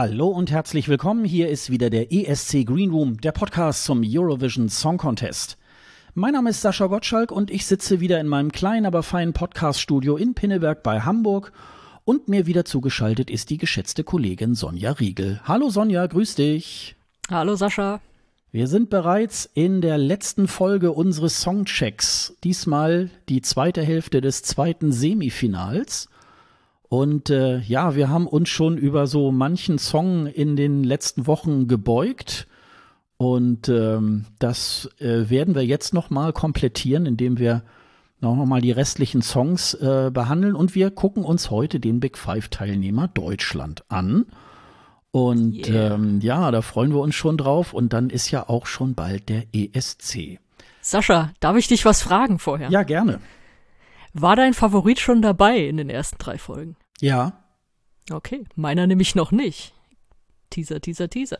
Hallo und herzlich willkommen. Hier ist wieder der ESC Green Room, der Podcast zum Eurovision Song Contest. Mein Name ist Sascha Gottschalk und ich sitze wieder in meinem kleinen, aber feinen Podcaststudio in Pinneberg bei Hamburg. Und mir wieder zugeschaltet ist die geschätzte Kollegin Sonja Riegel. Hallo Sonja, grüß dich. Hallo Sascha. Wir sind bereits in der letzten Folge unseres Songchecks. Diesmal die zweite Hälfte des zweiten Semifinals. Und äh, ja, wir haben uns schon über so manchen Song in den letzten Wochen gebeugt. Und ähm, das äh, werden wir jetzt nochmal komplettieren, indem wir noch mal die restlichen Songs äh, behandeln. Und wir gucken uns heute den Big Five-Teilnehmer Deutschland an. Und yeah. ähm, ja, da freuen wir uns schon drauf. Und dann ist ja auch schon bald der ESC. Sascha, darf ich dich was fragen vorher? Ja, gerne. War dein Favorit schon dabei in den ersten drei Folgen? Ja. Okay, meiner nämlich noch nicht. Teaser, Teaser, Teaser.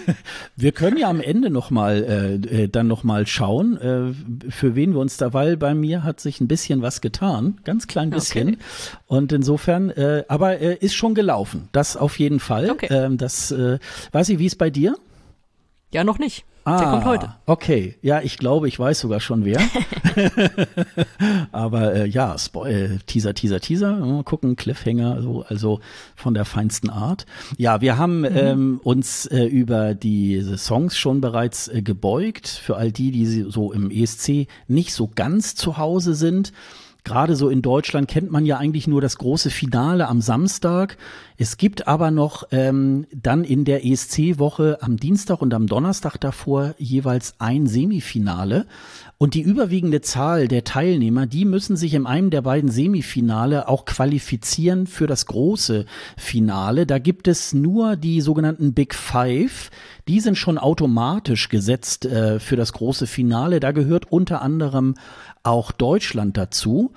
wir können ja am Ende noch mal äh, äh, dann noch mal schauen, äh, für wen wir uns da, weil bei mir hat sich ein bisschen was getan, ganz klein bisschen. Okay. Und insofern, äh, aber äh, ist schon gelaufen, das auf jeden Fall. Okay. Ähm, das äh, weiß ich, wie ist bei dir? Ja, noch nicht. Ah, Der kommt heute. Okay, ja, ich glaube, ich weiß sogar schon wer. Aber äh, ja, Spoil, Teaser, Teaser, Teaser. Mal gucken, Cliffhanger, so, also von der feinsten Art. Ja, wir haben mhm. ähm, uns äh, über diese Songs schon bereits äh, gebeugt. Für all die, die so im ESC nicht so ganz zu Hause sind gerade so in Deutschland kennt man ja eigentlich nur das große Finale am Samstag. Es gibt aber noch ähm, dann in der ESC-Woche am Dienstag und am Donnerstag davor jeweils ein Semifinale. Und die überwiegende Zahl der Teilnehmer, die müssen sich in einem der beiden Semifinale auch qualifizieren für das große Finale. Da gibt es nur die sogenannten Big Five. Die sind schon automatisch gesetzt äh, für das große Finale. Da gehört unter anderem auch Deutschland dazu.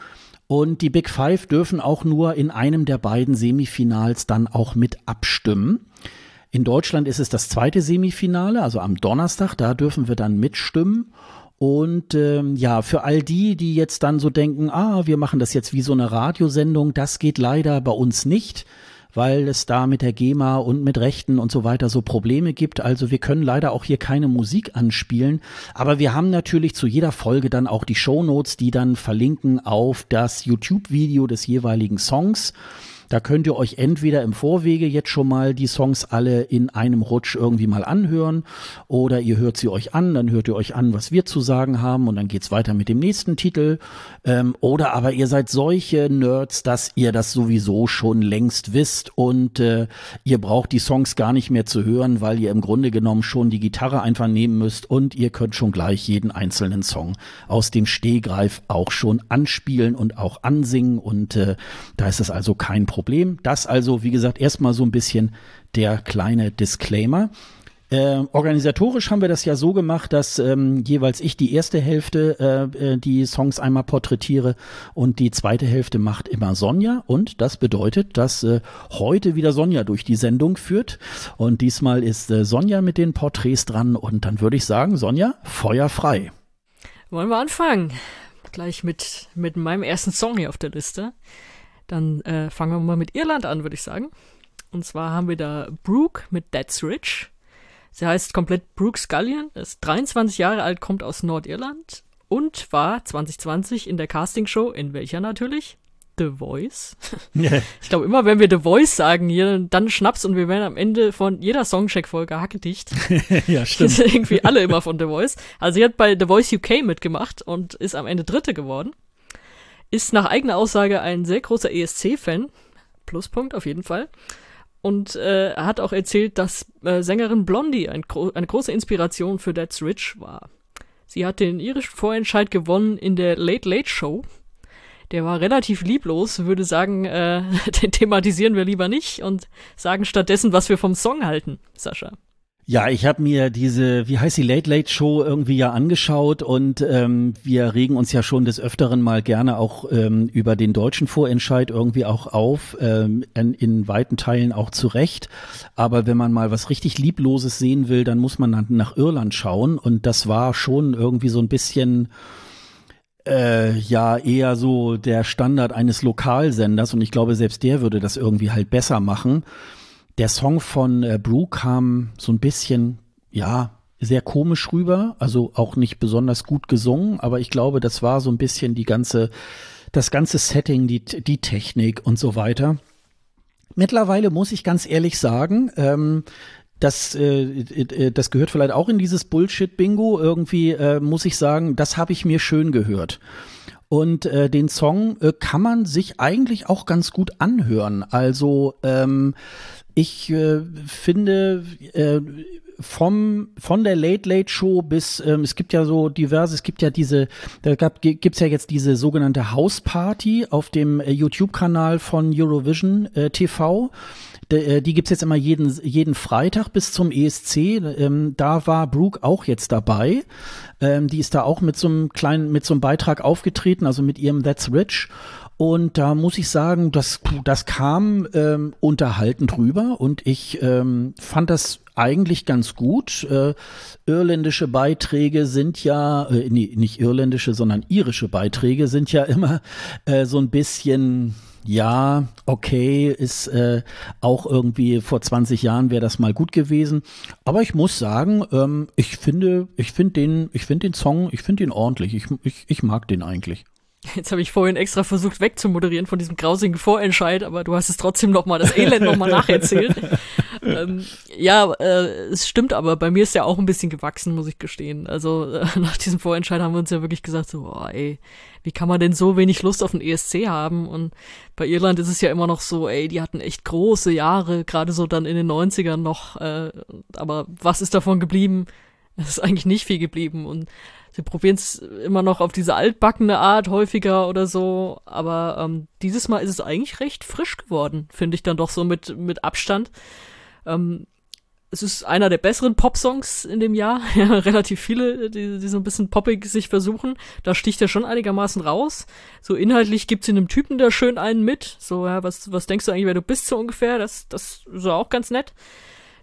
Und die Big Five dürfen auch nur in einem der beiden Semifinals dann auch mit abstimmen. In Deutschland ist es das zweite Semifinale, also am Donnerstag, da dürfen wir dann mitstimmen. Und ähm, ja, für all die, die jetzt dann so denken, ah, wir machen das jetzt wie so eine Radiosendung, das geht leider bei uns nicht weil es da mit der GEMA und mit Rechten und so weiter so Probleme gibt. Also wir können leider auch hier keine Musik anspielen, aber wir haben natürlich zu jeder Folge dann auch die Show Notes, die dann verlinken auf das YouTube-Video des jeweiligen Songs. Da könnt ihr euch entweder im Vorwege jetzt schon mal die Songs alle in einem Rutsch irgendwie mal anhören oder ihr hört sie euch an, dann hört ihr euch an, was wir zu sagen haben und dann geht's weiter mit dem nächsten Titel. Ähm, oder aber ihr seid solche Nerds, dass ihr das sowieso schon längst wisst und äh, ihr braucht die Songs gar nicht mehr zu hören, weil ihr im Grunde genommen schon die Gitarre einfach nehmen müsst und ihr könnt schon gleich jeden einzelnen Song aus dem Stehgreif auch schon anspielen und auch ansingen und äh, da ist es also kein Problem. Problem. Das also, wie gesagt, erstmal so ein bisschen der kleine Disclaimer. Äh, organisatorisch haben wir das ja so gemacht, dass ähm, jeweils ich die erste Hälfte äh, äh, die Songs einmal porträtiere und die zweite Hälfte macht immer Sonja. Und das bedeutet, dass äh, heute wieder Sonja durch die Sendung führt. Und diesmal ist äh, Sonja mit den Porträts dran. Und dann würde ich sagen, Sonja, Feuer frei. Wollen wir anfangen? Gleich mit, mit meinem ersten Song hier auf der Liste. Dann äh, fangen wir mal mit Irland an, würde ich sagen. Und zwar haben wir da Brooke mit That's Rich. Sie heißt komplett Brooke Scullion, ist 23 Jahre alt, kommt aus Nordirland und war 2020 in der Castingshow, in welcher natürlich? The Voice. ich glaube, immer wenn wir The Voice sagen, hier, dann Schnaps und wir werden am Ende von jeder Songcheck-Folge hackedicht. ja, stimmt. Sind irgendwie alle immer von The Voice. Also sie hat bei The Voice UK mitgemacht und ist am Ende Dritte geworden. Ist nach eigener Aussage ein sehr großer ESC-Fan. Pluspunkt auf jeden Fall. Und äh, hat auch erzählt, dass äh, Sängerin Blondie ein gro eine große Inspiration für That's Rich war. Sie hat den irischen Vorentscheid gewonnen in der Late Late Show. Der war relativ lieblos, würde sagen, äh, den thematisieren wir lieber nicht und sagen stattdessen, was wir vom Song halten, Sascha. Ja, ich habe mir diese, wie heißt die Late Late Show irgendwie ja angeschaut und ähm, wir regen uns ja schon des Öfteren mal gerne auch ähm, über den deutschen Vorentscheid irgendwie auch auf, ähm, in, in weiten Teilen auch zurecht. Aber wenn man mal was richtig Liebloses sehen will, dann muss man nach Irland schauen und das war schon irgendwie so ein bisschen äh, ja eher so der Standard eines Lokalsenders und ich glaube selbst der würde das irgendwie halt besser machen. Der Song von äh, Brew kam so ein bisschen, ja, sehr komisch rüber, also auch nicht besonders gut gesungen, aber ich glaube, das war so ein bisschen die ganze, das ganze Setting, die, die Technik und so weiter. Mittlerweile muss ich ganz ehrlich sagen, ähm, das, äh, äh, das gehört vielleicht auch in dieses Bullshit-Bingo. Irgendwie äh, muss ich sagen, das habe ich mir schön gehört. Und äh, den Song äh, kann man sich eigentlich auch ganz gut anhören. Also ähm, ich äh, finde, äh, vom von der Late Late Show bis ähm, es gibt ja so diverse, es gibt ja diese, da gab, gibt's ja jetzt diese sogenannte House Party auf dem äh, YouTube-Kanal von Eurovision äh, TV. Äh, die gibt's jetzt immer jeden, jeden Freitag bis zum ESC. Ähm, da war Brooke auch jetzt dabei. Ähm, die ist da auch mit so einem kleinen, mit so einem Beitrag aufgetreten, also mit ihrem That's Rich. Und da muss ich sagen, das, das kam ähm, unterhaltend rüber und ich ähm, fand das eigentlich ganz gut. Äh, irländische Beiträge sind ja, äh, nee, nicht irländische, sondern irische Beiträge sind ja immer äh, so ein bisschen, ja, okay, ist äh, auch irgendwie vor 20 Jahren wäre das mal gut gewesen. Aber ich muss sagen, ähm, ich finde, ich finde den, ich finde den Song, ich finde ihn ordentlich. Ich, ich, ich mag den eigentlich. Jetzt habe ich vorhin extra versucht wegzumoderieren von diesem grausigen Vorentscheid, aber du hast es trotzdem noch mal das Elend noch mal nacherzählt. ähm, ja, äh, es stimmt, aber bei mir ist ja auch ein bisschen gewachsen, muss ich gestehen. Also äh, nach diesem Vorentscheid haben wir uns ja wirklich gesagt, so, oh, ey, wie kann man denn so wenig Lust auf den ESC haben? Und bei Irland ist es ja immer noch so, ey, die hatten echt große Jahre, gerade so dann in den 90ern noch. Äh, aber was ist davon geblieben? Es ist eigentlich nicht viel geblieben und sie probieren es immer noch auf diese altbackene Art häufiger oder so, aber ähm, dieses Mal ist es eigentlich recht frisch geworden, finde ich dann doch so mit, mit Abstand. Ähm, es ist einer der besseren Pop-Songs in dem Jahr. Ja, relativ viele, die, die so ein bisschen poppig sich versuchen. Da sticht er schon einigermaßen raus. So inhaltlich gibt's in einem Typen da schön einen mit. So, ja, was, was denkst du eigentlich, wer du bist so ungefähr? Das, das ist auch ganz nett.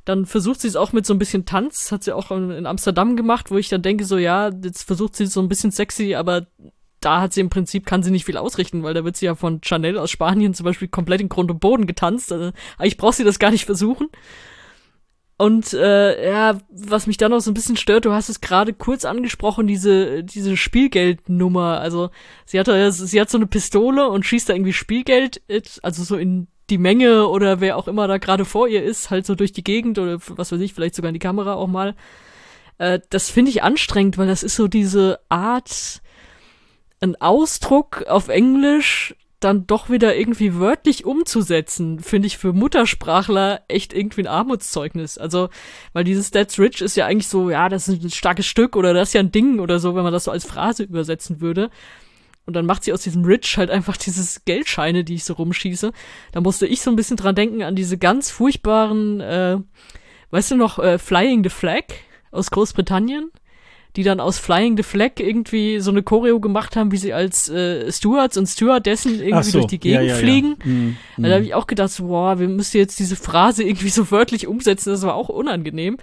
Dann versucht sie es auch mit so ein bisschen Tanz, hat sie auch in Amsterdam gemacht, wo ich dann denke, so ja, jetzt versucht sie es so ein bisschen sexy, aber da hat sie im Prinzip, kann sie nicht viel ausrichten, weil da wird sie ja von Chanel aus Spanien zum Beispiel komplett in Grund und Boden getanzt. Also eigentlich braucht sie das gar nicht versuchen. Und äh, ja, was mich dann noch so ein bisschen stört, du hast es gerade kurz angesprochen, diese diese Spielgeldnummer. Also sie hat sie hat so eine Pistole und schießt da irgendwie Spielgeld, also so in die Menge oder wer auch immer da gerade vor ihr ist, halt so durch die Gegend oder was weiß ich, vielleicht sogar in die Kamera auch mal. Äh, das finde ich anstrengend, weil das ist so diese Art, ein Ausdruck auf Englisch dann doch wieder irgendwie wörtlich umzusetzen, finde ich für Muttersprachler echt irgendwie ein Armutszeugnis. Also, weil dieses That's Rich ist ja eigentlich so, ja, das ist ein starkes Stück oder das ist ja ein Ding oder so, wenn man das so als Phrase übersetzen würde. Und dann macht sie aus diesem Rich halt einfach dieses Geldscheine, die ich so rumschieße. Da musste ich so ein bisschen dran denken an diese ganz furchtbaren, äh, weißt du noch, äh, Flying the Flag aus Großbritannien? die dann aus Flying the Flag irgendwie so eine Choreo gemacht haben, wie sie als äh, Stewards und Stewardessen irgendwie so, durch die Gegend ja, ja, fliegen. Ja. Mhm, da habe ich auch gedacht, so, boah, wir müssen jetzt diese Phrase irgendwie so wörtlich umsetzen, das war auch unangenehm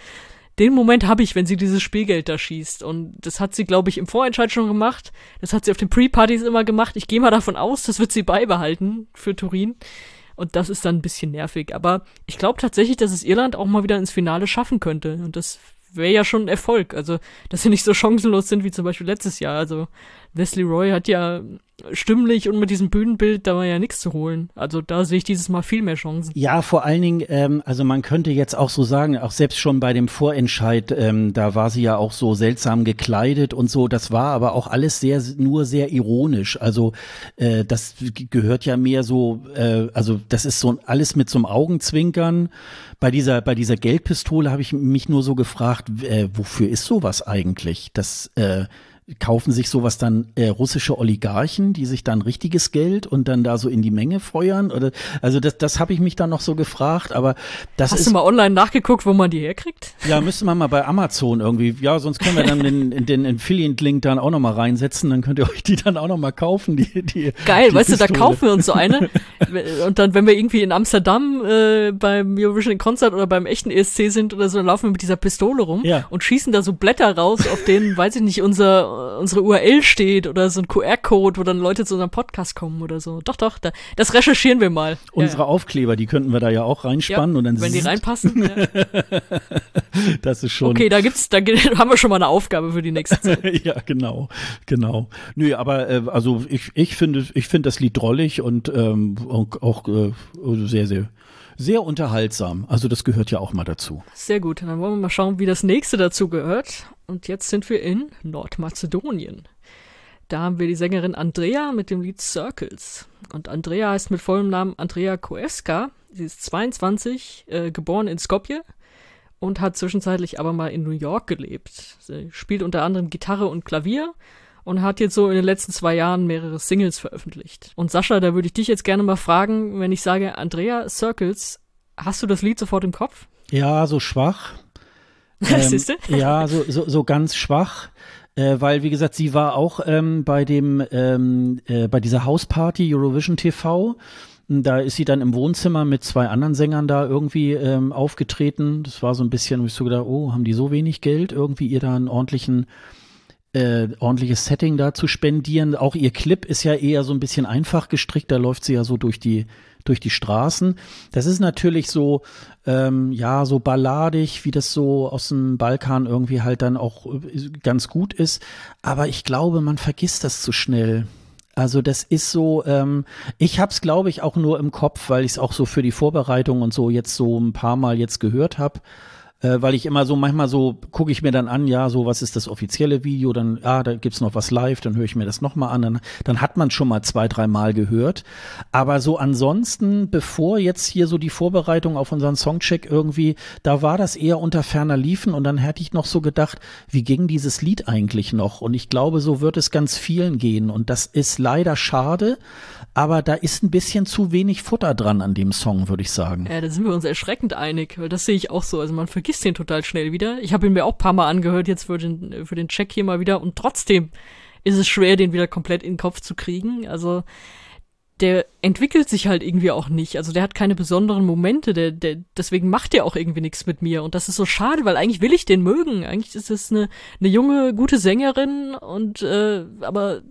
den Moment habe ich, wenn sie dieses Spielgeld da schießt. Und das hat sie, glaube ich, im Vorentscheid schon gemacht. Das hat sie auf den Pre-Partys immer gemacht. Ich gehe mal davon aus, das wird sie beibehalten für Turin. Und das ist dann ein bisschen nervig. Aber ich glaube tatsächlich, dass es Irland auch mal wieder ins Finale schaffen könnte. Und das wäre ja schon ein Erfolg. Also, dass sie nicht so chancenlos sind wie zum Beispiel letztes Jahr. Also, Wesley Roy hat ja stimmlich und mit diesem Bühnenbild, da war ja nichts zu holen. Also da sehe ich dieses Mal viel mehr Chancen. Ja, vor allen Dingen, ähm, also man könnte jetzt auch so sagen, auch selbst schon bei dem Vorentscheid, ähm, da war sie ja auch so seltsam gekleidet und so. Das war aber auch alles sehr, nur sehr ironisch. Also äh, das gehört ja mehr so, äh, also das ist so alles mit so einem Augenzwinkern. Bei dieser, bei dieser Geldpistole habe ich mich nur so gefragt, äh, wofür ist sowas eigentlich? Das äh, kaufen sich sowas dann äh, russische Oligarchen, die sich dann richtiges Geld und dann da so in die Menge feuern? Oder also das, das habe ich mich dann noch so gefragt, aber das Hast ist. du mal online nachgeguckt, wo man die herkriegt? Ja, müsste man mal bei Amazon irgendwie. Ja, sonst können wir dann den, den Affiliate-Link dann auch nochmal reinsetzen, dann könnt ihr euch die dann auch nochmal kaufen. Die, die, Geil, die weißt Pistole. du, da kaufen wir uns so eine. und dann, wenn wir irgendwie in Amsterdam äh, beim Eurovision Concert oder beim echten ESC sind oder so, dann laufen wir mit dieser Pistole rum ja. und schießen da so Blätter raus, auf denen, weiß ich nicht, unser unsere URL steht oder so ein QR-Code, wo dann Leute zu unserem Podcast kommen oder so. Doch, doch, da, das recherchieren wir mal. Unsere ja, Aufkleber, die könnten wir da ja auch reinspannen ja, und dann wenn die reinpassen. ja. das ist schon. Okay, da gibt's, da haben wir schon mal eine Aufgabe für die nächste Zeit. ja, genau, genau. Nö, aber äh, also ich, ich finde, ich finde das Lied drollig und ähm, auch, auch äh, sehr, sehr sehr unterhaltsam. Also das gehört ja auch mal dazu. Sehr gut. Dann wollen wir mal schauen, wie das nächste dazu gehört. Und jetzt sind wir in Nordmazedonien. Da haben wir die Sängerin Andrea mit dem Lied Circles. Und Andrea heißt mit vollem Namen Andrea Koeska. Sie ist 22, äh, geboren in Skopje und hat zwischenzeitlich aber mal in New York gelebt. Sie spielt unter anderem Gitarre und Klavier und hat jetzt so in den letzten zwei Jahren mehrere Singles veröffentlicht. Und Sascha, da würde ich dich jetzt gerne mal fragen, wenn ich sage Andrea Circles, hast du das Lied sofort im Kopf? Ja, so schwach. ähm, ja, so, so, so ganz schwach. Äh, weil, wie gesagt, sie war auch ähm, bei dem, ähm, äh, bei dieser Hausparty Eurovision TV. Da ist sie dann im Wohnzimmer mit zwei anderen Sängern da irgendwie ähm, aufgetreten. Das war so ein bisschen, wo ich so gedacht, oh, haben die so wenig Geld, irgendwie ihr da einen ordentlichen äh, ordentliches Setting da zu spendieren. Auch ihr Clip ist ja eher so ein bisschen einfach gestrickt, da läuft sie ja so durch die durch die Straßen. Das ist natürlich so, ähm, ja, so balladig, wie das so aus dem Balkan irgendwie halt dann auch äh, ganz gut ist. Aber ich glaube, man vergisst das zu schnell. Also das ist so, ähm, ich habe es, glaube ich, auch nur im Kopf, weil ich es auch so für die Vorbereitung und so jetzt so ein paar Mal jetzt gehört habe äh, weil ich immer so manchmal so gucke ich mir dann an, ja, so was ist das offizielle Video, dann ah, da gibt's noch was live, dann höre ich mir das nochmal an, dann, dann hat man schon mal zwei, drei Mal gehört. Aber so ansonsten, bevor jetzt hier so die Vorbereitung auf unseren Songcheck irgendwie, da war das eher unter ferner Liefen und dann hätte ich noch so gedacht, wie ging dieses Lied eigentlich noch? Und ich glaube, so wird es ganz vielen gehen und das ist leider schade, aber da ist ein bisschen zu wenig Futter dran an dem Song, würde ich sagen. Ja, da sind wir uns erschreckend einig, weil das sehe ich auch so. Also man vergisst den total schnell wieder. Ich habe ihn mir auch ein paar Mal angehört, jetzt für den, für den Check hier mal wieder und trotzdem ist es schwer, den wieder komplett in den Kopf zu kriegen. Also der entwickelt sich halt irgendwie auch nicht. Also der hat keine besonderen Momente, der, der, deswegen macht der auch irgendwie nichts mit mir. Und das ist so schade, weil eigentlich will ich den mögen. Eigentlich ist es eine, eine junge, gute Sängerin und äh, aber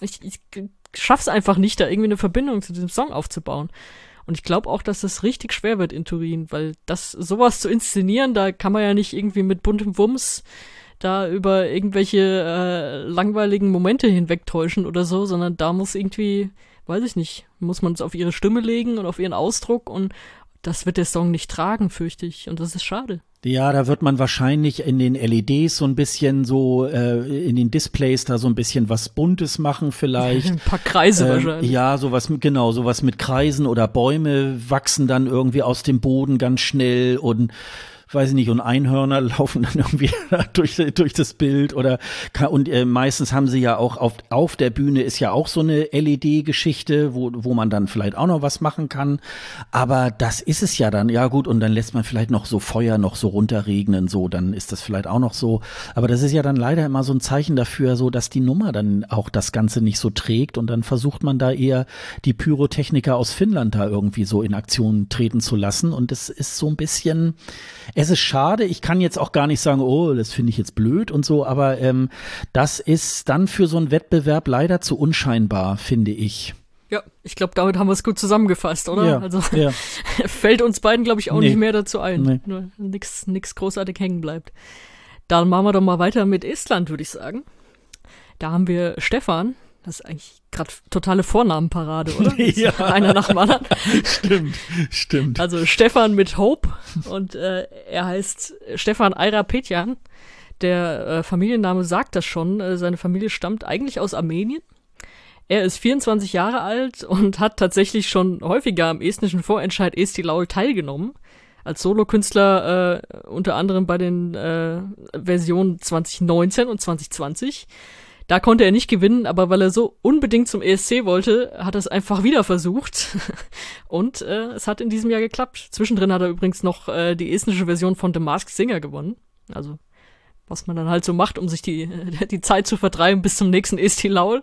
ich, ich schaff's einfach nicht, da irgendwie eine Verbindung zu diesem Song aufzubauen. Und ich glaube auch, dass das richtig schwer wird in Turin, weil das sowas zu inszenieren, da kann man ja nicht irgendwie mit buntem Wumms da über irgendwelche äh, langweiligen Momente hinwegtäuschen oder so, sondern da muss irgendwie, weiß ich nicht, muss man es auf ihre Stimme legen und auf ihren Ausdruck und das wird der Song nicht tragen, fürchte ich. Und das ist schade. Ja, da wird man wahrscheinlich in den LEDs so ein bisschen so, äh, in den Displays da so ein bisschen was Buntes machen vielleicht. ein paar Kreise äh, wahrscheinlich. Ja, sowas, genau, sowas mit Kreisen oder Bäume wachsen dann irgendwie aus dem Boden ganz schnell und weiß ich nicht, und Einhörner laufen dann irgendwie durch, durch das Bild oder und äh, meistens haben sie ja auch auf, auf der Bühne ist ja auch so eine LED-Geschichte, wo, wo man dann vielleicht auch noch was machen kann. Aber das ist es ja dann, ja gut, und dann lässt man vielleicht noch so Feuer noch so runterregnen, so, dann ist das vielleicht auch noch so. Aber das ist ja dann leider immer so ein Zeichen dafür, so dass die Nummer dann auch das Ganze nicht so trägt und dann versucht man da eher die Pyrotechniker aus Finnland da irgendwie so in Aktion treten zu lassen. Und es ist so ein bisschen, es ist schade. Ich kann jetzt auch gar nicht sagen, oh, das finde ich jetzt blöd und so, aber ähm, das ist dann für so einen Wettbewerb leider zu unscheinbar, finde ich. Ja, ich glaube, damit haben wir es gut zusammengefasst, oder? Ja, also ja. fällt uns beiden, glaube ich, auch Nee. nicht mehr dazu ein. Nee. Nur nix, nix großartig hängen bleibt. Dann machen wir doch mal weiter mit Estland, würde ich sagen. Da haben wir Stefan. Das ist eigentlich gerade totale Vornamenparade, oder? Ja. Einer nach dem anderen. Stimmt, stimmt. Also Stefan mit Hope und äh, er heißt Stefan Aira Petjan. Der äh, Familienname sagt das schon. Äh, seine Familie stammt eigentlich aus Armenien. Er ist 24 Jahre alt und hat tatsächlich schon häufiger am estnischen Vorentscheid Esti Laul teilgenommen. Als Solokünstler äh, unter anderem bei den äh, Versionen 2019 und 2020. Da konnte er nicht gewinnen, aber weil er so unbedingt zum ESC wollte, hat er es einfach wieder versucht. Und äh, es hat in diesem Jahr geklappt. Zwischendrin hat er übrigens noch äh, die estnische Version von The Masked Singer gewonnen. Also, was man dann halt so macht, um sich die, die Zeit zu vertreiben bis zum nächsten ESC Laul.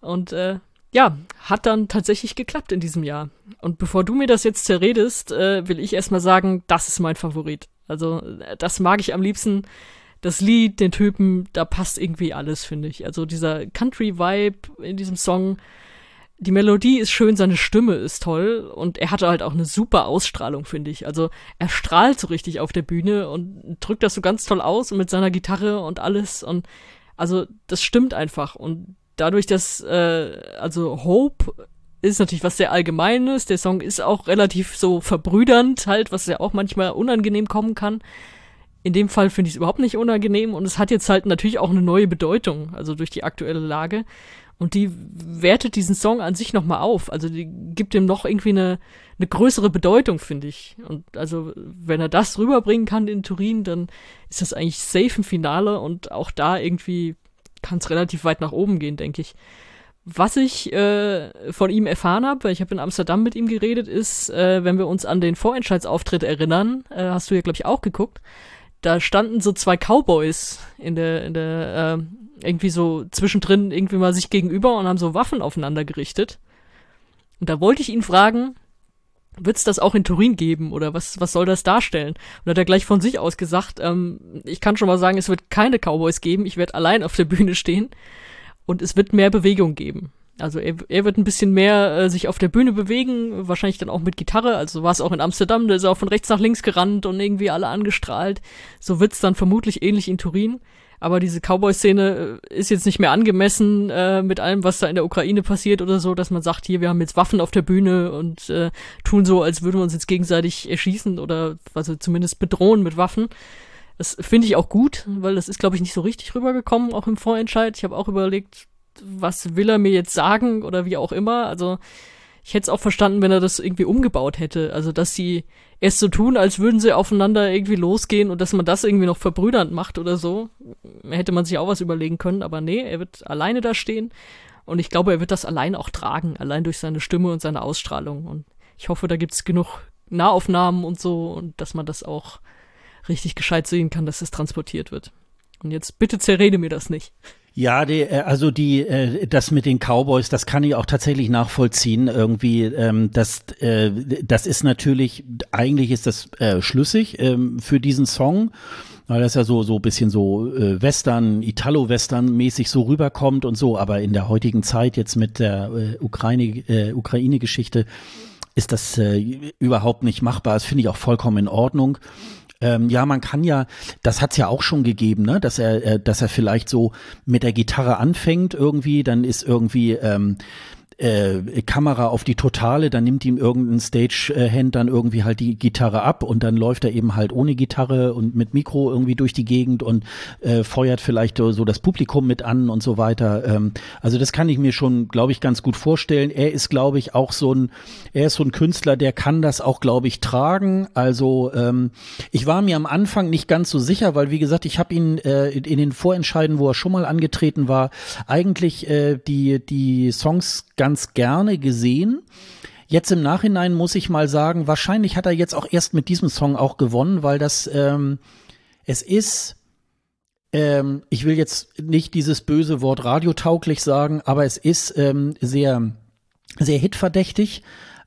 Und äh, ja, hat dann tatsächlich geklappt in diesem Jahr. Und bevor du mir das jetzt zerredest, äh, will ich erstmal sagen, das ist mein Favorit. Also, äh, das mag ich am liebsten das Lied, den Typen, da passt irgendwie alles, finde ich. Also dieser Country-Vibe in diesem Song, die Melodie ist schön, seine Stimme ist toll und er hatte halt auch eine super Ausstrahlung, finde ich. Also er strahlt so richtig auf der Bühne und drückt das so ganz toll aus mit seiner Gitarre und alles und also das stimmt einfach und dadurch, dass äh, also Hope ist natürlich was sehr Allgemeines. Der Song ist auch relativ so verbrüdernd halt, was ja auch manchmal unangenehm kommen kann. In dem Fall finde ich es überhaupt nicht unangenehm und es hat jetzt halt natürlich auch eine neue Bedeutung, also durch die aktuelle Lage. Und die wertet diesen Song an sich nochmal auf. Also die gibt ihm noch irgendwie eine, eine größere Bedeutung, finde ich. Und also, wenn er das rüberbringen kann in Turin, dann ist das eigentlich safe im Finale und auch da irgendwie kann es relativ weit nach oben gehen, denke ich. Was ich äh, von ihm erfahren habe, weil ich habe in Amsterdam mit ihm geredet, ist, äh, wenn wir uns an den Vorentscheidsauftritt erinnern, äh, hast du ja, glaube ich, auch geguckt, da standen so zwei Cowboys in der, in der, äh, irgendwie so zwischendrin irgendwie mal sich gegenüber und haben so Waffen aufeinander gerichtet. Und da wollte ich ihn fragen, wird's das auch in Turin geben oder was, was soll das darstellen? Und hat er gleich von sich aus gesagt, ähm, ich kann schon mal sagen, es wird keine Cowboys geben, ich werde allein auf der Bühne stehen und es wird mehr Bewegung geben. Also er, er wird ein bisschen mehr äh, sich auf der Bühne bewegen, wahrscheinlich dann auch mit Gitarre. Also war es auch in Amsterdam, da ist er auch von rechts nach links gerannt und irgendwie alle angestrahlt. So wird's dann vermutlich ähnlich in Turin. Aber diese Cowboy-Szene äh, ist jetzt nicht mehr angemessen äh, mit allem, was da in der Ukraine passiert oder so, dass man sagt, hier, wir haben jetzt Waffen auf der Bühne und äh, tun so, als würden wir uns jetzt gegenseitig erschießen oder also zumindest bedrohen mit Waffen. Das finde ich auch gut, weil das ist, glaube ich, nicht so richtig rübergekommen, auch im Vorentscheid. Ich habe auch überlegt, was will er mir jetzt sagen oder wie auch immer. Also ich hätte es auch verstanden, wenn er das irgendwie umgebaut hätte. Also, dass sie erst so tun, als würden sie aufeinander irgendwie losgehen und dass man das irgendwie noch verbrüdernd macht oder so. Hätte man sich auch was überlegen können, aber nee, er wird alleine da stehen. Und ich glaube, er wird das allein auch tragen, allein durch seine Stimme und seine Ausstrahlung. Und ich hoffe, da gibt's genug Nahaufnahmen und so und dass man das auch richtig gescheit sehen kann, dass es transportiert wird. Und jetzt bitte zerrede mir das nicht. Ja, die, äh, also die, äh, das mit den Cowboys, das kann ich auch tatsächlich nachvollziehen. Irgendwie, ähm, das, äh, das ist natürlich, eigentlich ist das äh, schlüssig ähm, für diesen Song weil das ja so so bisschen so äh, Western, Italo-Western-mäßig so rüberkommt und so, aber in der heutigen Zeit jetzt mit der äh, Ukraine äh, Ukraine-Geschichte ist das äh, überhaupt nicht machbar. Das finde ich auch vollkommen in Ordnung. Ähm, ja, man kann ja, das hat's ja auch schon gegeben, ne, dass er, äh, dass er vielleicht so mit der Gitarre anfängt irgendwie, dann ist irgendwie ähm, äh, Kamera auf die Totale, dann nimmt ihm irgendein Stagehand dann irgendwie halt die Gitarre ab und dann läuft er eben halt ohne Gitarre und mit Mikro irgendwie durch die Gegend und äh, feuert vielleicht so das Publikum mit an und so weiter. Ähm, also das kann ich mir schon, glaube ich, ganz gut vorstellen. Er ist, glaube ich, auch so ein, er ist so ein Künstler, der kann das auch, glaube ich, tragen. Also ähm, ich war mir am Anfang nicht ganz so sicher, weil wie gesagt, ich habe ihn äh, in den Vorentscheiden, wo er schon mal angetreten war, eigentlich äh, die die Songs ganz ganz gerne gesehen. Jetzt im Nachhinein muss ich mal sagen, wahrscheinlich hat er jetzt auch erst mit diesem Song auch gewonnen, weil das, ähm, es ist, ähm, ich will jetzt nicht dieses böse Wort radiotauglich sagen, aber es ist ähm, sehr, sehr hitverdächtig.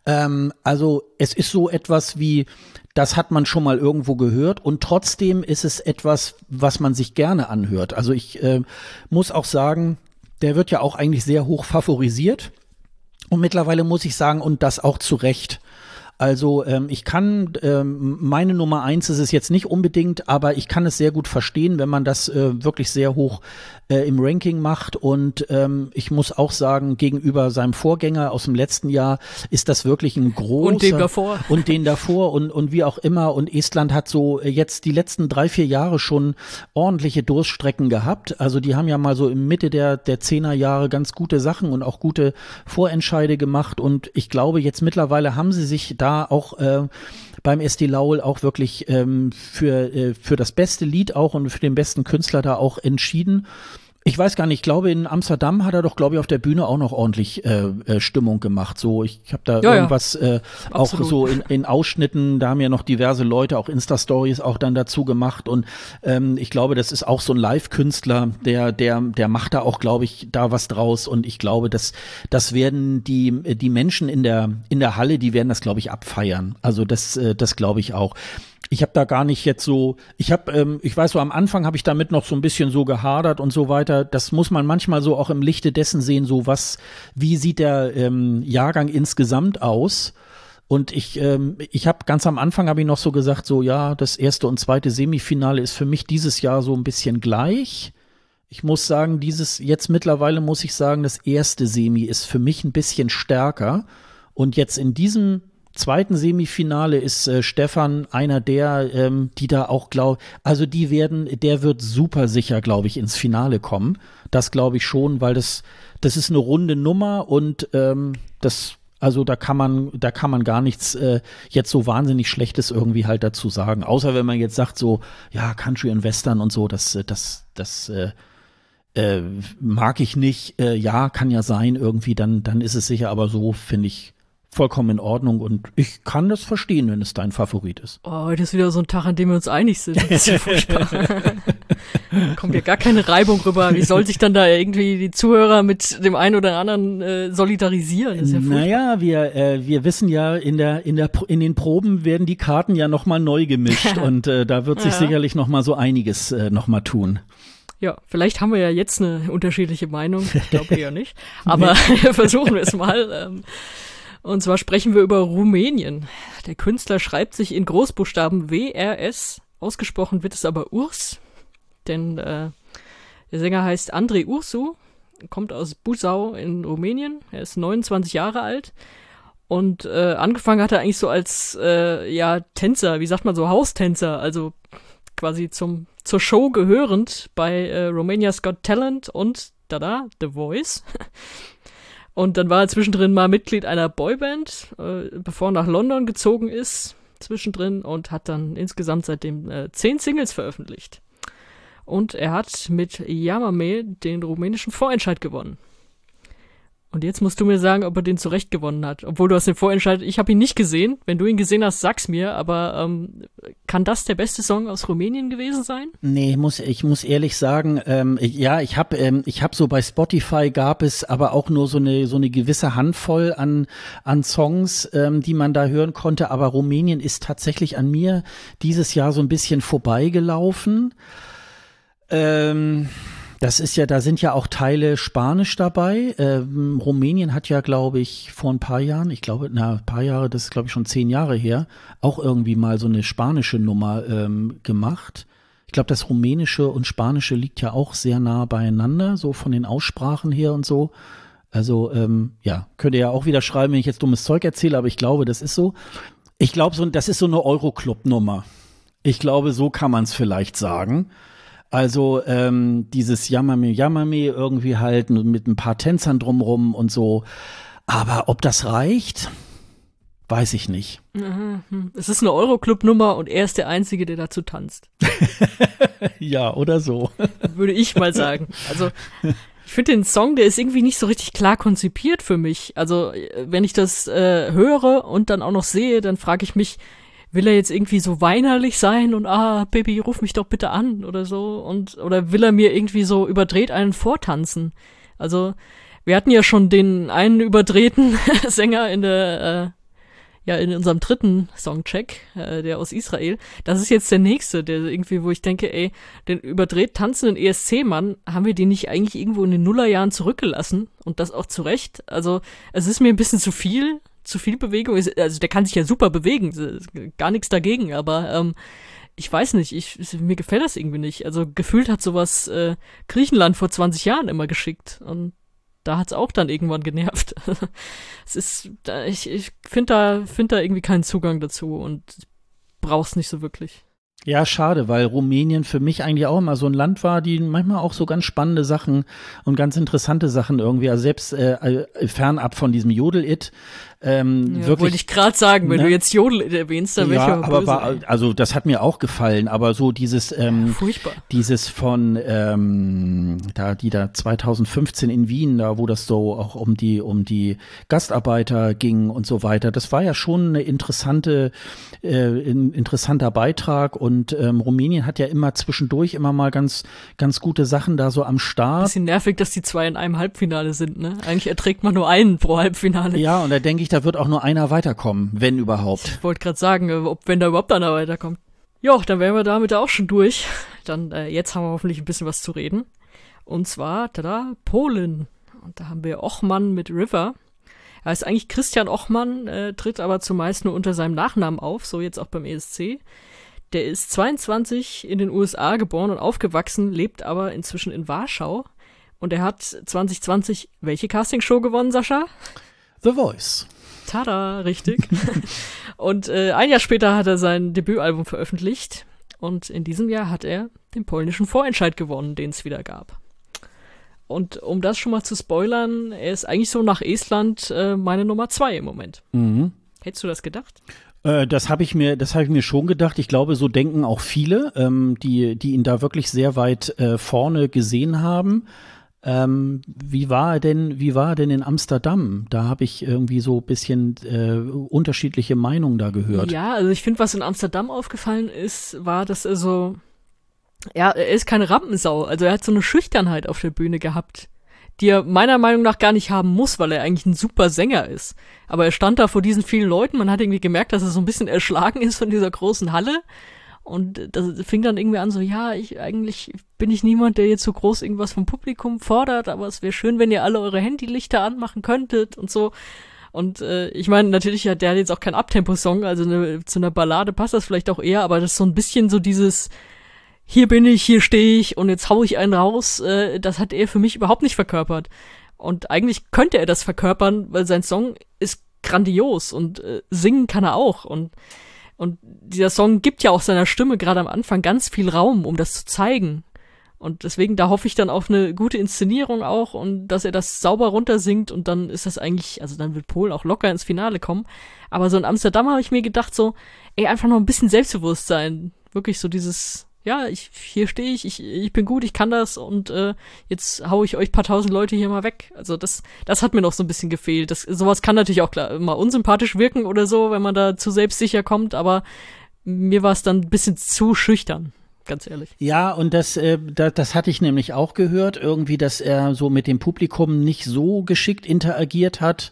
Ähm, also es ist so etwas wie, das hat man schon mal irgendwo gehört und trotzdem ist es etwas, was man sich gerne anhört. Also ich äh, muss auch sagen, der wird ja auch eigentlich sehr hoch favorisiert. Und mittlerweile muss ich sagen, und das auch zu Recht. Also ähm, ich kann, ähm, meine Nummer eins ist es jetzt nicht unbedingt, aber ich kann es sehr gut verstehen, wenn man das äh, wirklich sehr hoch äh, im Ranking macht. Und ähm, ich muss auch sagen, gegenüber seinem Vorgänger aus dem letzten Jahr ist das wirklich ein großer. Und den davor. Und den davor und, und wie auch immer. Und Estland hat so äh, jetzt die letzten drei, vier Jahre schon ordentliche Durststrecken gehabt. Also die haben ja mal so im Mitte der, der Zehnerjahre ganz gute Sachen und auch gute Vorentscheide gemacht. Und ich glaube, jetzt mittlerweile haben sie sich da auch äh, beim SD Laul auch wirklich ähm, für, äh, für das beste Lied auch und für den besten Künstler da auch entschieden. Ich weiß gar nicht, ich glaube, in Amsterdam hat er doch, glaube ich, auf der Bühne auch noch ordentlich äh, äh, Stimmung gemacht. So, ich, habe da ja, irgendwas ja. Äh, auch so in, in Ausschnitten, da haben ja noch diverse Leute auch Insta-Stories auch dann dazu gemacht. Und ähm, ich glaube, das ist auch so ein Live-Künstler, der, der, der macht da auch, glaube ich, da was draus. Und ich glaube, dass das werden die, die Menschen in der, in der Halle, die werden das, glaube ich, abfeiern. Also das, äh, das glaube ich auch. Ich habe da gar nicht jetzt so, ich habe, ähm, ich weiß so, am Anfang habe ich damit noch so ein bisschen so gehadert und so weiter. Das muss man manchmal so auch im Lichte dessen sehen, so was, wie sieht der ähm, Jahrgang insgesamt aus? Und ich, ähm, ich habe ganz am Anfang habe ich noch so gesagt, so ja, das erste und zweite Semifinale ist für mich dieses Jahr so ein bisschen gleich. Ich muss sagen, dieses jetzt mittlerweile muss ich sagen, das erste Semi ist für mich ein bisschen stärker. Und jetzt in diesem zweiten Semifinale ist äh, Stefan einer der, ähm, die da auch glaub, also die werden, der wird super sicher, glaube ich, ins Finale kommen. Das glaube ich schon, weil das, das ist eine runde Nummer und ähm, das also da kann man, da kann man gar nichts äh, jetzt so wahnsinnig Schlechtes irgendwie halt dazu sagen. Außer wenn man jetzt sagt so, ja, Country und Western und so, das, äh, das, das äh, äh, mag ich nicht. Äh, ja, kann ja sein irgendwie, dann, dann ist es sicher, aber so finde ich vollkommen in Ordnung und ich kann das verstehen, wenn es dein Favorit ist. Oh, heute ist wieder so ein Tag, an dem wir uns einig sind. Das ist ja furchtbar. Kommt ja gar keine Reibung rüber. Wie soll sich dann da irgendwie die Zuhörer mit dem einen oder anderen äh, solidarisieren? Das ist ja naja, wir, äh, wir wissen ja, in, der, in, der, in den Proben werden die Karten ja nochmal neu gemischt und äh, da wird sich ja. sicherlich nochmal so einiges äh, nochmal tun. Ja, vielleicht haben wir ja jetzt eine unterschiedliche Meinung. Ich glaube eher nicht. Aber versuchen wir es mal. Ähm, und zwar sprechen wir über Rumänien. Der Künstler schreibt sich in Großbuchstaben WRS. Ausgesprochen wird es aber Urs. Denn äh, der Sänger heißt Andrei Ursu, kommt aus Busau in Rumänien. Er ist 29 Jahre alt. Und äh, angefangen hat er eigentlich so als äh, ja Tänzer, wie sagt man so, Haustänzer, also quasi zum zur Show gehörend bei äh, Romania's Got Talent und da da The Voice. Und dann war er zwischendrin mal Mitglied einer Boyband, äh, bevor er nach London gezogen ist, zwischendrin und hat dann insgesamt seitdem äh, zehn Singles veröffentlicht. Und er hat mit Yamame den rumänischen Vorentscheid gewonnen. Und jetzt musst du mir sagen, ob er den zurecht gewonnen hat. Obwohl du hast den Vorentscheid, ich habe ihn nicht gesehen. Wenn du ihn gesehen hast, sag's mir. Aber ähm, kann das der beste Song aus Rumänien gewesen sein? Nee, muss, ich muss ehrlich sagen, ähm, ja, ich habe ähm, ich hab so bei Spotify gab es aber auch nur so eine, so eine gewisse Handvoll an, an Songs, ähm, die man da hören konnte. Aber Rumänien ist tatsächlich an mir dieses Jahr so ein bisschen vorbeigelaufen. Ähm, das ist ja, da sind ja auch Teile Spanisch dabei. Ähm, Rumänien hat ja, glaube ich, vor ein paar Jahren, ich glaube, na, ein paar Jahre, das ist, glaube ich, schon zehn Jahre her, auch irgendwie mal so eine spanische Nummer ähm, gemacht. Ich glaube, das Rumänische und Spanische liegt ja auch sehr nah beieinander, so von den Aussprachen her und so. Also, ähm, ja, könnt ihr ja auch wieder schreiben, wenn ich jetzt dummes Zeug erzähle, aber ich glaube, das ist so. Ich glaube, so, das ist so eine Euroclub-Nummer. Ich glaube, so kann man es vielleicht sagen. Also ähm, dieses Yamame Yamame irgendwie halt mit ein paar Tänzern drumrum und so. Aber ob das reicht, weiß ich nicht. Mhm. Es ist eine Euroclub-Nummer und er ist der Einzige, der dazu tanzt. ja, oder so. Würde ich mal sagen. Also ich finde den Song, der ist irgendwie nicht so richtig klar konzipiert für mich. Also wenn ich das äh, höre und dann auch noch sehe, dann frage ich mich, will er jetzt irgendwie so weinerlich sein und ah, Baby, ruf mich doch bitte an oder so und oder will er mir irgendwie so überdreht einen vortanzen? Also wir hatten ja schon den einen überdrehten Sänger in der äh, ja in unserem dritten Songcheck, äh, der aus Israel. Das ist jetzt der nächste, der irgendwie, wo ich denke, ey, den überdreht tanzenden ESC-Mann, haben wir den nicht eigentlich irgendwo in den Nullerjahren zurückgelassen und das auch zu Recht? Also es ist mir ein bisschen zu viel zu viel Bewegung ist. Also der kann sich ja super bewegen, gar nichts dagegen, aber ähm, ich weiß nicht, ich, mir gefällt das irgendwie nicht. Also gefühlt hat sowas äh, Griechenland vor 20 Jahren immer geschickt und da hat's auch dann irgendwann genervt. es ist, ich, ich finde da, find da irgendwie keinen Zugang dazu und brauch's nicht so wirklich. Ja, schade, weil Rumänien für mich eigentlich auch immer so ein Land war, die manchmal auch so ganz spannende Sachen und ganz interessante Sachen irgendwie, also selbst äh, äh fernab von diesem Jodel-It, ähm, ja, wirklich, wollte ich gerade sagen, wenn ne? du jetzt Jodel erwähnst, dann ja, aber, aber war, also das hat mir auch gefallen, aber so dieses ähm, furchtbar. dieses von ähm, da die da 2015 in Wien, da wo das so auch um die um die Gastarbeiter ging und so weiter, das war ja schon eine interessante äh, in, interessanter Beitrag und ähm, Rumänien hat ja immer zwischendurch immer mal ganz ganz gute Sachen da so am Start. Bisschen nervig, dass die zwei in einem Halbfinale sind, ne? Eigentlich erträgt man nur einen pro Halbfinale. Ja, und da denke ich da wird auch nur einer weiterkommen, wenn überhaupt. Ich wollte gerade sagen, ob wenn da überhaupt einer weiterkommt. Ja, dann wären wir damit auch schon durch. Dann äh, jetzt haben wir hoffentlich ein bisschen was zu reden. Und zwar, tada, Polen. Und da haben wir Ochmann mit River. Er ist eigentlich Christian Ochmann, äh, tritt aber zumeist nur unter seinem Nachnamen auf, so jetzt auch beim ESC. Der ist 22 in den USA geboren und aufgewachsen, lebt aber inzwischen in Warschau. Und er hat 2020 welche Castingshow gewonnen, Sascha? The Voice. Tada, richtig. und äh, ein Jahr später hat er sein Debütalbum veröffentlicht. Und in diesem Jahr hat er den polnischen Vorentscheid gewonnen, den es wieder gab. Und um das schon mal zu spoilern, er ist eigentlich so nach Estland äh, meine Nummer zwei im Moment. Mhm. Hättest du das gedacht? Äh, das habe ich mir, das habe ich mir schon gedacht. Ich glaube, so denken auch viele, ähm, die, die ihn da wirklich sehr weit äh, vorne gesehen haben. Ähm, wie war er denn, wie war denn in Amsterdam? Da habe ich irgendwie so ein bisschen äh, unterschiedliche Meinungen da gehört. Ja, also ich finde, was in Amsterdam aufgefallen ist, war, dass er so, ja, er ist keine Rampensau. Also er hat so eine Schüchternheit auf der Bühne gehabt, die er meiner Meinung nach gar nicht haben muss, weil er eigentlich ein super Sänger ist. Aber er stand da vor diesen vielen Leuten, man hat irgendwie gemerkt, dass er so ein bisschen erschlagen ist von dieser großen Halle und das fing dann irgendwie an so, ja, ich eigentlich bin ich niemand, der jetzt so groß irgendwas vom Publikum fordert, aber es wäre schön, wenn ihr alle eure Handylichter anmachen könntet und so. Und äh, ich meine, natürlich hat der jetzt auch kein Abtempo-Song, also eine, zu einer Ballade passt das vielleicht auch eher, aber das ist so ein bisschen so dieses, hier bin ich, hier stehe ich und jetzt hau ich einen raus, äh, das hat er für mich überhaupt nicht verkörpert. Und eigentlich könnte er das verkörpern, weil sein Song ist grandios und äh, singen kann er auch. Und und dieser Song gibt ja auch seiner Stimme gerade am Anfang ganz viel Raum, um das zu zeigen. Und deswegen, da hoffe ich dann auf eine gute Inszenierung auch und dass er das sauber runtersingt und dann ist das eigentlich, also dann wird Polen auch locker ins Finale kommen. Aber so in Amsterdam habe ich mir gedacht, so, ey, einfach noch ein bisschen Selbstbewusstsein. Wirklich so dieses, ja, ich, hier stehe ich, ich, ich bin gut, ich kann das und äh, jetzt hau ich euch paar tausend Leute hier mal weg. Also das, das hat mir noch so ein bisschen gefehlt. Das, sowas kann natürlich auch klar, mal unsympathisch wirken oder so, wenn man da zu selbstsicher kommt, aber mir war es dann ein bisschen zu schüchtern. Ganz ehrlich. Ja, und das, äh, das, das hatte ich nämlich auch gehört, irgendwie, dass er so mit dem Publikum nicht so geschickt interagiert hat.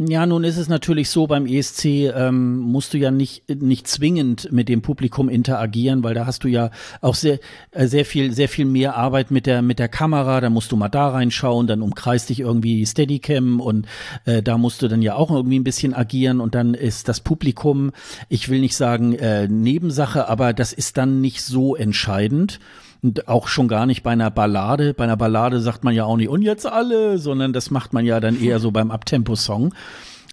Ja, nun ist es natürlich so, beim ESC ähm, musst du ja nicht, nicht zwingend mit dem Publikum interagieren, weil da hast du ja auch sehr, äh, sehr viel, sehr viel mehr Arbeit mit der, mit der Kamera, da musst du mal da reinschauen, dann umkreist dich irgendwie Steadicam und äh, da musst du dann ja auch irgendwie ein bisschen agieren und dann ist das Publikum, ich will nicht sagen äh, Nebensache, aber das ist dann nicht so entscheidend. Und auch schon gar nicht bei einer Ballade. Bei einer Ballade sagt man ja auch nicht, und jetzt alle, sondern das macht man ja dann eher so beim Abtempo-Song.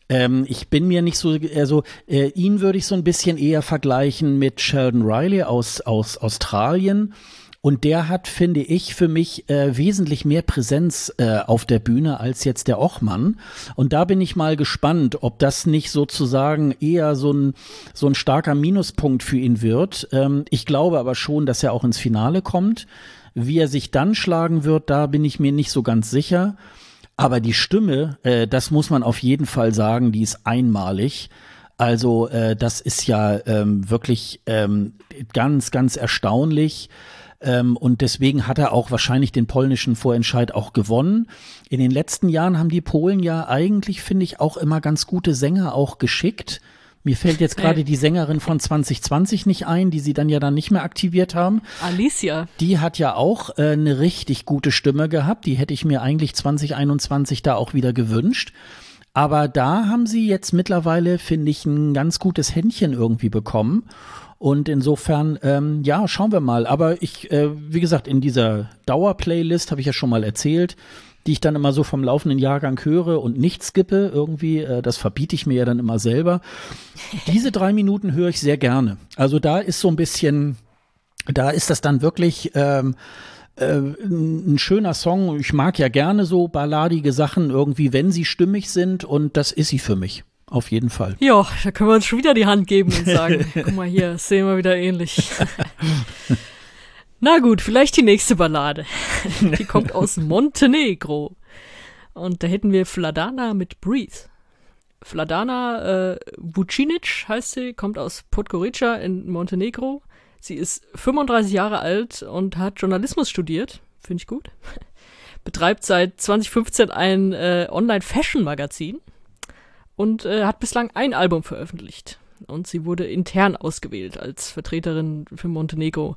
Ähm, ich bin mir nicht so, also äh, ihn würde ich so ein bisschen eher vergleichen mit Sheldon Riley aus, aus Australien und der hat, finde ich, für mich äh, wesentlich mehr Präsenz äh, auf der Bühne als jetzt der Ochmann. Und da bin ich mal gespannt, ob das nicht sozusagen eher so ein, so ein starker Minuspunkt für ihn wird. Ähm, ich glaube aber schon, dass er auch ins Finale kommt. Wie er sich dann schlagen wird, da bin ich mir nicht so ganz sicher. Aber die Stimme, äh, das muss man auf jeden Fall sagen, die ist einmalig. Also äh, das ist ja ähm, wirklich ähm, ganz, ganz erstaunlich. Ähm, und deswegen hat er auch wahrscheinlich den polnischen Vorentscheid auch gewonnen. In den letzten Jahren haben die Polen ja eigentlich, finde ich, auch immer ganz gute Sänger auch geschickt. Mir fällt jetzt gerade die Sängerin von 2020 nicht ein, die sie dann ja dann nicht mehr aktiviert haben. Alicia. Die hat ja auch äh, eine richtig gute Stimme gehabt. Die hätte ich mir eigentlich 2021 da auch wieder gewünscht. Aber da haben sie jetzt mittlerweile, finde ich, ein ganz gutes Händchen irgendwie bekommen. Und insofern, ähm, ja, schauen wir mal. Aber ich, äh, wie gesagt, in dieser Dauerplaylist habe ich ja schon mal erzählt, die ich dann immer so vom laufenden Jahrgang höre und nicht skippe irgendwie, äh, das verbiete ich mir ja dann immer selber. Diese drei Minuten höre ich sehr gerne. Also da ist so ein bisschen, da ist das dann wirklich ähm, äh, ein schöner Song. Ich mag ja gerne so balladige Sachen irgendwie, wenn sie stimmig sind und das ist sie für mich. Auf jeden Fall. Ja, da können wir uns schon wieder die Hand geben und sagen, guck mal hier, sehen wir wieder ähnlich. Na gut, vielleicht die nächste Ballade. Die kommt aus Montenegro. Und da hätten wir Fladana mit Breathe. Fladana äh, Vucinic heißt sie, kommt aus Podgorica in Montenegro. Sie ist 35 Jahre alt und hat Journalismus studiert. Finde ich gut. Betreibt seit 2015 ein äh, Online-Fashion-Magazin und äh, hat bislang ein Album veröffentlicht. und sie wurde intern ausgewählt als Vertreterin für Montenegro.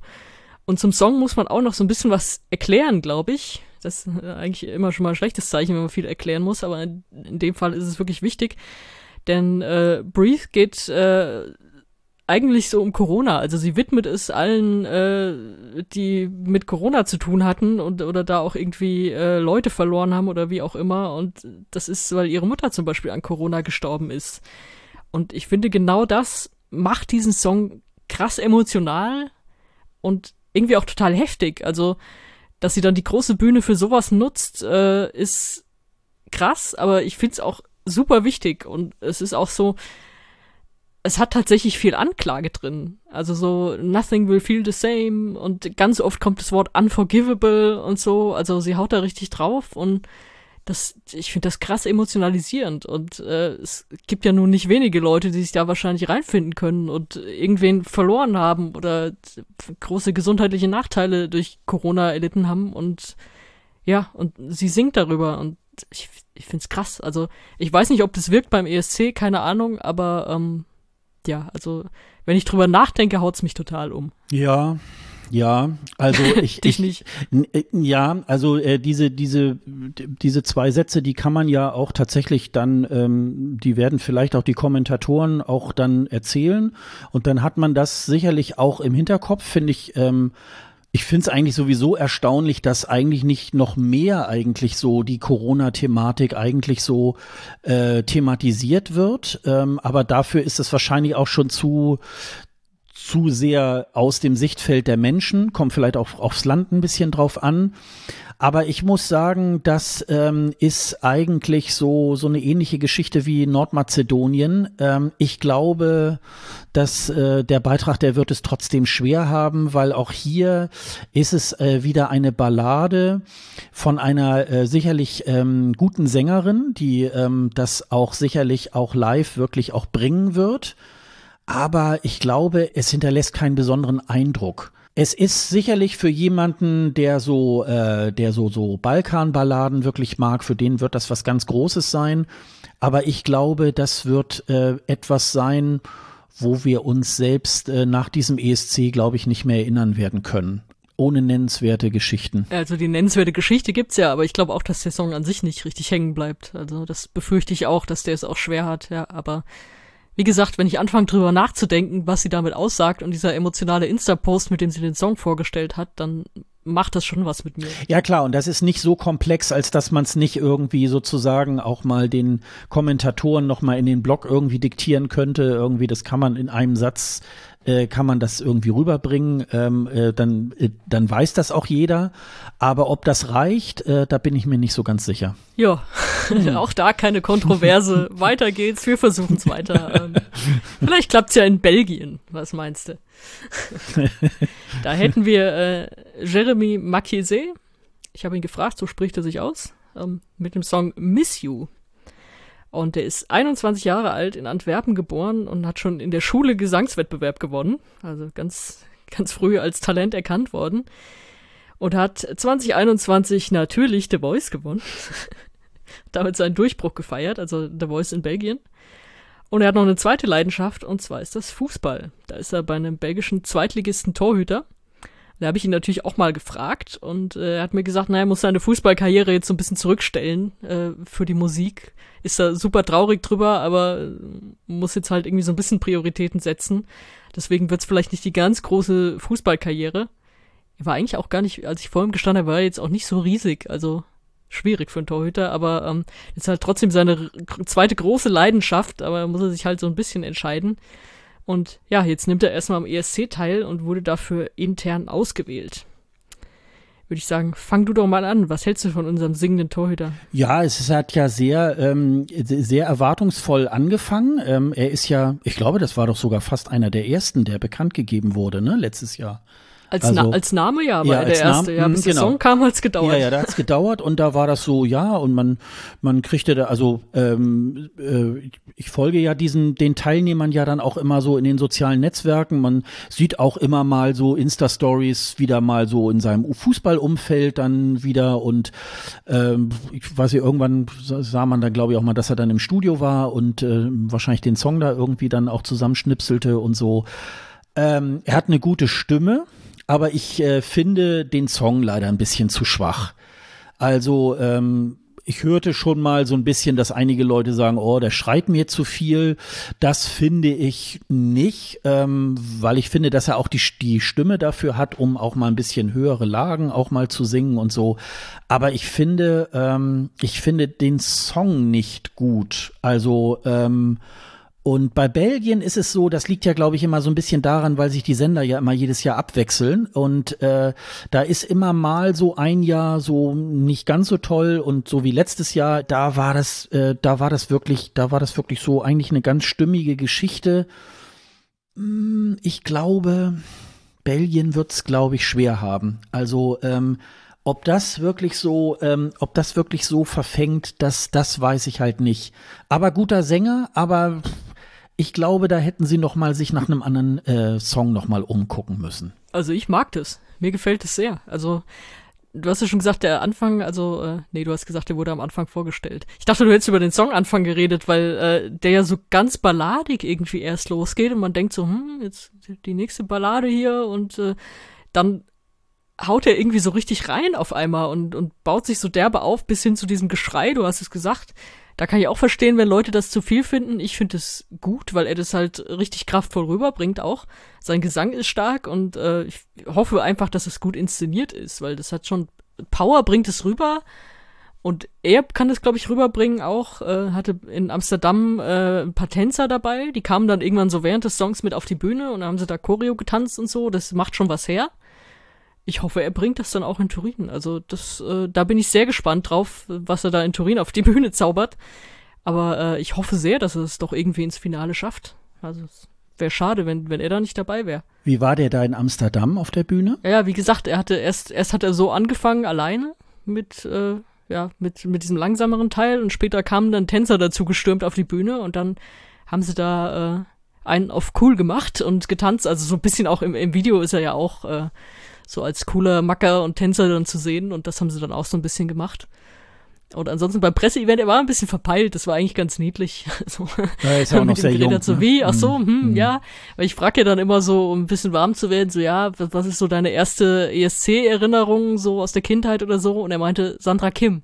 Und zum Song muss man auch noch so ein bisschen was erklären, glaube ich. Das ist eigentlich immer schon mal ein schlechtes Zeichen, wenn man viel erklären muss, aber in, in dem Fall ist es wirklich wichtig. Denn äh, Breathe geht äh, eigentlich so um Corona. Also sie widmet es allen, äh, die mit Corona zu tun hatten und oder da auch irgendwie äh, Leute verloren haben oder wie auch immer. Und das ist, weil ihre Mutter zum Beispiel an Corona gestorben ist. Und ich finde, genau das macht diesen Song krass emotional und irgendwie auch total heftig. Also, dass sie dann die große Bühne für sowas nutzt, äh, ist krass, aber ich finde es auch super wichtig. Und es ist auch so, es hat tatsächlich viel Anklage drin. Also so nothing will feel the same und ganz oft kommt das Wort unforgivable und so. Also sie haut da richtig drauf und das, ich finde das krass emotionalisierend und äh, es gibt ja nun nicht wenige Leute, die sich da wahrscheinlich reinfinden können und irgendwen verloren haben oder große gesundheitliche Nachteile durch Corona erlitten haben und ja, und sie singt darüber und ich, ich finde es krass. Also ich weiß nicht, ob das wirkt beim ESC, keine Ahnung, aber ähm, ja, also wenn ich drüber nachdenke, haut's mich total um. Ja, ja, also ich, Dich ich nicht. Äh, Ja, also äh, diese diese diese zwei Sätze, die kann man ja auch tatsächlich dann, ähm, die werden vielleicht auch die Kommentatoren auch dann erzählen und dann hat man das sicherlich auch im Hinterkopf, finde ich. Ähm, ich finde es eigentlich sowieso erstaunlich, dass eigentlich nicht noch mehr eigentlich so die Corona-Thematik eigentlich so äh, thematisiert wird. Ähm, aber dafür ist es wahrscheinlich auch schon zu zu sehr aus dem Sichtfeld der Menschen, kommt vielleicht auch aufs Land ein bisschen drauf an. Aber ich muss sagen, das ähm, ist eigentlich so, so eine ähnliche Geschichte wie Nordmazedonien. Ähm, ich glaube, dass äh, der Beitrag, der wird es trotzdem schwer haben, weil auch hier ist es äh, wieder eine Ballade von einer äh, sicherlich ähm, guten Sängerin, die ähm, das auch sicherlich auch live wirklich auch bringen wird. Aber ich glaube, es hinterlässt keinen besonderen Eindruck. Es ist sicherlich für jemanden, der so, äh, der so so Balkanballaden wirklich mag, für den wird das was ganz Großes sein. Aber ich glaube, das wird äh, etwas sein, wo wir uns selbst äh, nach diesem ESC, glaube ich, nicht mehr erinnern werden können. Ohne nennenswerte Geschichten. Also die nennenswerte Geschichte gibt's ja, aber ich glaube auch, dass der Song an sich nicht richtig hängen bleibt. Also das befürchte ich auch, dass der es auch schwer hat, ja, aber wie gesagt, wenn ich anfange drüber nachzudenken, was sie damit aussagt und dieser emotionale Insta-Post, mit dem sie den Song vorgestellt hat, dann macht das schon was mit mir. Ja klar, und das ist nicht so komplex, als dass man es nicht irgendwie sozusagen auch mal den Kommentatoren noch mal in den Blog irgendwie diktieren könnte. Irgendwie, das kann man in einem Satz äh, kann man das irgendwie rüberbringen, ähm, äh, dann, äh, dann weiß das auch jeder. Aber ob das reicht, äh, da bin ich mir nicht so ganz sicher. Ja, auch da keine Kontroverse. weiter geht's, wir versuchen's weiter. Ähm, vielleicht klappt's ja in Belgien, was meinst du? da hätten wir äh, Jeremy Makise. Ich habe ihn gefragt, so spricht er sich aus, ähm, mit dem Song Miss You. Und der ist 21 Jahre alt, in Antwerpen geboren und hat schon in der Schule Gesangswettbewerb gewonnen. Also ganz, ganz früh als Talent erkannt worden. Und hat 2021 natürlich The Voice gewonnen. Damit seinen Durchbruch gefeiert, also The Voice in Belgien. Und er hat noch eine zweite Leidenschaft, und zwar ist das Fußball. Da ist er bei einem belgischen Zweitligisten Torhüter. Da habe ich ihn natürlich auch mal gefragt und äh, er hat mir gesagt, naja, er muss seine Fußballkarriere jetzt so ein bisschen zurückstellen äh, für die Musik. Ist da super traurig drüber, aber muss jetzt halt irgendwie so ein bisschen Prioritäten setzen. Deswegen wird's vielleicht nicht die ganz große Fußballkarriere. Er war eigentlich auch gar nicht, als ich vor ihm gestanden habe, war er jetzt auch nicht so riesig, also schwierig für einen Torhüter, aber ähm, ist halt trotzdem seine zweite große Leidenschaft, aber muss er sich halt so ein bisschen entscheiden. Und ja, jetzt nimmt er erstmal am ESC teil und wurde dafür intern ausgewählt. Würde ich sagen, fang du doch mal an. Was hältst du von unserem singenden Torhüter? Ja, es hat ja sehr, ähm, sehr erwartungsvoll angefangen. Ähm, er ist ja, ich glaube, das war doch sogar fast einer der ersten, der bekannt gegeben wurde, ne, letztes Jahr. Als, also, Na als Name ja, aber ja, der erste, Name, ja, bis genau. der Song kam, hat's gedauert. Ja, ja, da hat's gedauert und da war das so, ja, und man, man kriegte da, also ähm, äh, ich folge ja diesen, den Teilnehmern ja dann auch immer so in den sozialen Netzwerken. Man sieht auch immer mal so Insta-Stories wieder mal so in seinem Fußballumfeld dann wieder und ähm, ich weiß nicht, irgendwann sah man da glaube ich auch mal, dass er dann im Studio war und äh, wahrscheinlich den Song da irgendwie dann auch zusammenschnipselte und so. Ähm, er hat eine gute Stimme aber ich äh, finde den Song leider ein bisschen zu schwach. Also ähm, ich hörte schon mal so ein bisschen, dass einige Leute sagen, oh, der schreit mir zu viel. Das finde ich nicht, ähm, weil ich finde, dass er auch die, die Stimme dafür hat, um auch mal ein bisschen höhere Lagen auch mal zu singen und so. Aber ich finde, ähm, ich finde den Song nicht gut. Also ähm, und bei Belgien ist es so, das liegt ja, glaube ich, immer so ein bisschen daran, weil sich die Sender ja immer jedes Jahr abwechseln. Und äh, da ist immer mal so ein Jahr so nicht ganz so toll und so wie letztes Jahr, da war das, äh, da war das wirklich, da war das wirklich so eigentlich eine ganz stimmige Geschichte. Hm, ich glaube, Belgien wird's, glaube ich, schwer haben. Also ähm, ob das wirklich so, ähm, ob das wirklich so verfängt, das, das weiß ich halt nicht. Aber guter Sänger, aber ich glaube, da hätten sie noch mal sich nach einem anderen äh, Song noch mal umgucken müssen. Also ich mag das. Mir gefällt es sehr. Also du hast ja schon gesagt, der Anfang, also äh, nee, du hast gesagt, der wurde am Anfang vorgestellt. Ich dachte, du hättest über den Songanfang geredet, weil äh, der ja so ganz balladig irgendwie erst losgeht und man denkt so, hm, jetzt die nächste Ballade hier und äh, dann haut er irgendwie so richtig rein auf einmal und, und baut sich so derbe auf bis hin zu diesem Geschrei, du hast es gesagt. Da kann ich auch verstehen, wenn Leute das zu viel finden. Ich finde es gut, weil er das halt richtig kraftvoll rüberbringt auch. Sein Gesang ist stark und äh, ich hoffe einfach, dass es gut inszeniert ist, weil das hat schon Power bringt es rüber. Und er kann das, glaube ich, rüberbringen auch. Äh, hatte in Amsterdam äh, ein paar Tänzer dabei. Die kamen dann irgendwann so während des Songs mit auf die Bühne und dann haben sie da Choreo getanzt und so. Das macht schon was her ich hoffe, er bringt das dann auch in Turin. Also das, äh, da bin ich sehr gespannt drauf, was er da in Turin auf die Bühne zaubert. Aber äh, ich hoffe sehr, dass er es doch irgendwie ins Finale schafft. Also es wäre schade, wenn, wenn er da nicht dabei wäre. Wie war der da in Amsterdam auf der Bühne? Ja, wie gesagt, er hatte erst, erst hat er so angefangen alleine mit, äh, ja, mit, mit diesem langsameren Teil und später kamen dann Tänzer dazu gestürmt auf die Bühne und dann haben sie da äh, einen auf cool gemacht und getanzt. Also so ein bisschen auch im, im Video ist er ja auch äh, so als cooler Macker und Tänzer dann zu sehen und das haben sie dann auch so ein bisschen gemacht. Und ansonsten beim Presseevent, er war ein bisschen verpeilt, das war eigentlich ganz niedlich. so, ja, ist ja auch noch sehr jung. So, ne? wie? Ach so, mhm. hm, mhm. ja. Weil ich frage ja dann immer so, um ein bisschen warm zu werden, so, ja, was, was ist so deine erste ESC-Erinnerung so aus der Kindheit oder so? Und er meinte, Sandra Kim.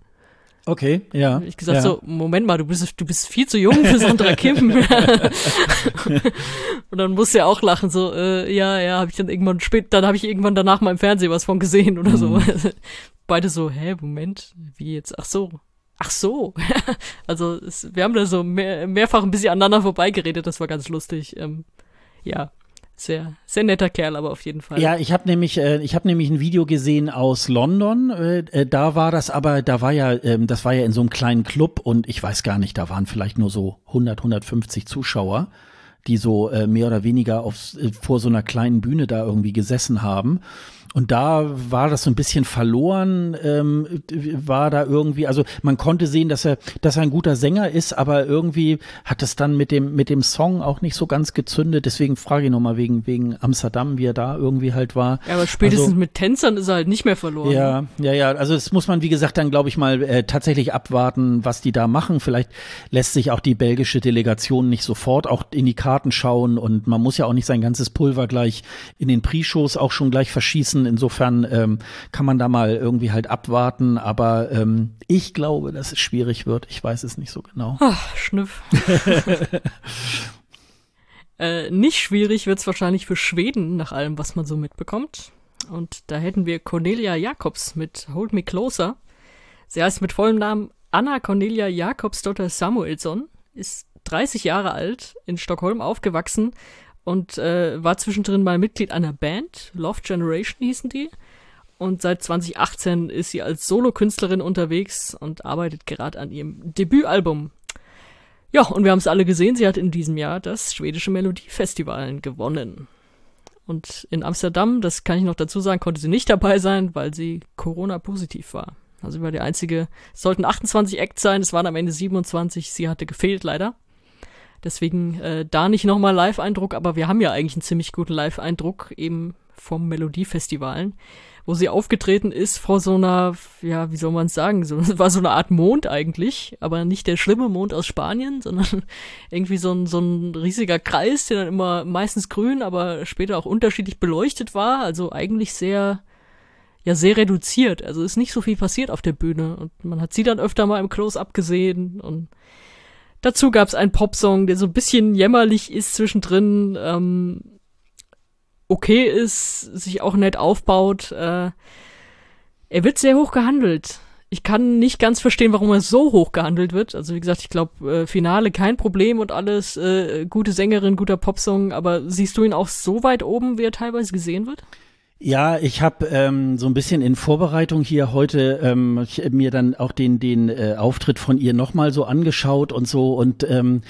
Okay, ja. Ich gesagt ja. so, Moment mal, du bist, du bist viel zu jung für Sandra Kim. und dann musste er auch lachen, so, äh, ja, ja, habe ich dann irgendwann spät, dann habe ich irgendwann danach mal im Fernsehen was von gesehen oder so. Mhm. Beide so, hä, Moment, wie jetzt? Ach so. Ach so. also es, wir haben da so mehr, mehrfach ein bisschen aneinander vorbeigeredet, das war ganz lustig. Ähm, ja sehr, sehr netter Kerl, aber auf jeden Fall. Ja, ich habe nämlich, äh, ich habe nämlich ein Video gesehen aus London. Äh, äh, da war das aber, da war ja, ähm, das war ja in so einem kleinen Club und ich weiß gar nicht, da waren vielleicht nur so 100, 150 Zuschauer, die so äh, mehr oder weniger auf, äh, vor so einer kleinen Bühne da irgendwie gesessen haben. Und da war das so ein bisschen verloren, ähm, war da irgendwie, also man konnte sehen, dass er, dass er ein guter Sänger ist, aber irgendwie hat es dann mit dem, mit dem Song auch nicht so ganz gezündet. Deswegen frage ich nochmal wegen, wegen Amsterdam, wie er da irgendwie halt war. Ja, aber spätestens also, mit Tänzern ist er halt nicht mehr verloren. Ja, ja, ja. Also das muss man, wie gesagt, dann glaube ich mal äh, tatsächlich abwarten, was die da machen. Vielleicht lässt sich auch die belgische Delegation nicht sofort auch in die Karten schauen und man muss ja auch nicht sein ganzes Pulver gleich in den Pre-Shows auch schon gleich verschießen lassen. Insofern ähm, kann man da mal irgendwie halt abwarten. Aber ähm, ich glaube, dass es schwierig wird. Ich weiß es nicht so genau. Ach, Schnüff. äh, nicht schwierig wird es wahrscheinlich für Schweden, nach allem, was man so mitbekommt. Und da hätten wir Cornelia Jacobs mit Hold Me Closer. Sie heißt mit vollem Namen Anna Cornelia Jakobsdotter Samuelsson, ist 30 Jahre alt, in Stockholm aufgewachsen und äh, war zwischendrin mal Mitglied einer Band, Love Generation hießen die. Und seit 2018 ist sie als Solokünstlerin unterwegs und arbeitet gerade an ihrem Debütalbum. Ja, und wir haben es alle gesehen, sie hat in diesem Jahr das schwedische Melodiefestival gewonnen. Und in Amsterdam, das kann ich noch dazu sagen, konnte sie nicht dabei sein, weil sie Corona-positiv war. Also sie war die einzige, es sollten 28 Acts sein, es waren am Ende 27, sie hatte gefehlt leider. Deswegen äh, da nicht nochmal Live-Eindruck, aber wir haben ja eigentlich einen ziemlich guten Live-Eindruck eben vom Melodiefestivalen, wo sie aufgetreten ist vor so einer, ja, wie soll man es sagen, so, war so eine Art Mond eigentlich, aber nicht der schlimme Mond aus Spanien, sondern irgendwie so ein, so ein riesiger Kreis, der dann immer meistens grün, aber später auch unterschiedlich beleuchtet war, also eigentlich sehr, ja, sehr reduziert. Also ist nicht so viel passiert auf der Bühne und man hat sie dann öfter mal im Close-Up gesehen und Dazu gab es einen Popsong, der so ein bisschen jämmerlich ist zwischendrin, ähm, okay ist, sich auch nett aufbaut. Äh, er wird sehr hoch gehandelt. Ich kann nicht ganz verstehen, warum er so hoch gehandelt wird. Also wie gesagt, ich glaube, äh, Finale kein Problem und alles, äh, gute Sängerin, guter Popsong, aber siehst du ihn auch so weit oben, wie er teilweise gesehen wird? Ja, ich habe ähm, so ein bisschen in Vorbereitung hier heute ähm, mir dann auch den den äh, Auftritt von ihr nochmal so angeschaut und so und ähm,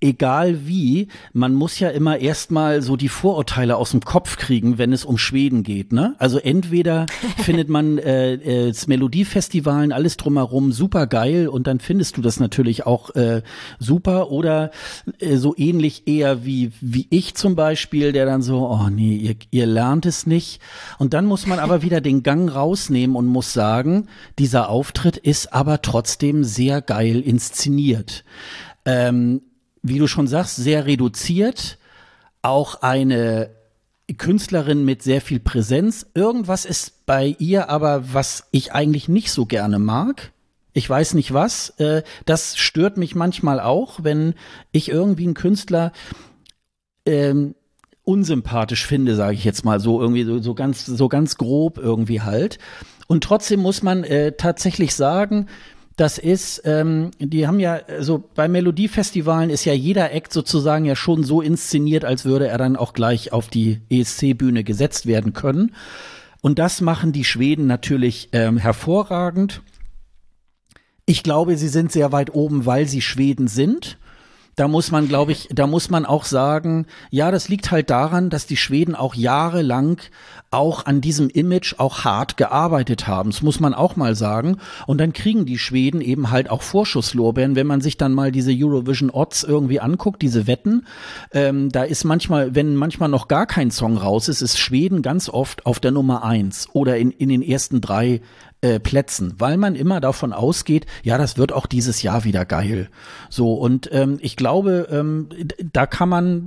egal wie, man muss ja immer erstmal so die Vorurteile aus dem Kopf kriegen, wenn es um Schweden geht. Ne? Also entweder findet man äh, äh, das Melodiefestivalen alles drumherum super geil und dann findest du das natürlich auch äh, super oder äh, so ähnlich eher wie wie ich zum Beispiel, der dann so, oh nee, ihr, ihr lernt es nicht. Und dann muss man aber wieder den Gang rausnehmen und muss sagen, dieser Auftritt ist aber trotzdem sehr geil inszeniert. Ähm, wie du schon sagst, sehr reduziert. Auch eine Künstlerin mit sehr viel Präsenz. Irgendwas ist bei ihr aber, was ich eigentlich nicht so gerne mag. Ich weiß nicht was. Äh, das stört mich manchmal auch, wenn ich irgendwie einen Künstler ähm, unsympathisch finde, sage ich jetzt mal so irgendwie so, so ganz so ganz grob irgendwie halt. Und trotzdem muss man äh, tatsächlich sagen, das ist, ähm, die haben ja, so bei Melodiefestivalen ist ja jeder Act sozusagen ja schon so inszeniert, als würde er dann auch gleich auf die ESC-Bühne gesetzt werden können. Und das machen die Schweden natürlich ähm, hervorragend. Ich glaube, sie sind sehr weit oben, weil sie Schweden sind da muss man, glaube ich, da muss man auch sagen, ja, das liegt halt daran, dass die Schweden auch jahrelang auch an diesem Image auch hart gearbeitet haben. Das muss man auch mal sagen. Und dann kriegen die Schweden eben halt auch Vorschusslorbeeren, wenn man sich dann mal diese Eurovision Odds irgendwie anguckt, diese Wetten. Ähm, da ist manchmal, wenn manchmal noch gar kein Song raus ist, ist Schweden ganz oft auf der Nummer eins oder in, in den ersten drei äh, Plätzen, weil man immer davon ausgeht, ja, das wird auch dieses Jahr wieder geil. So, und ähm, ich glaube, ähm, da kann man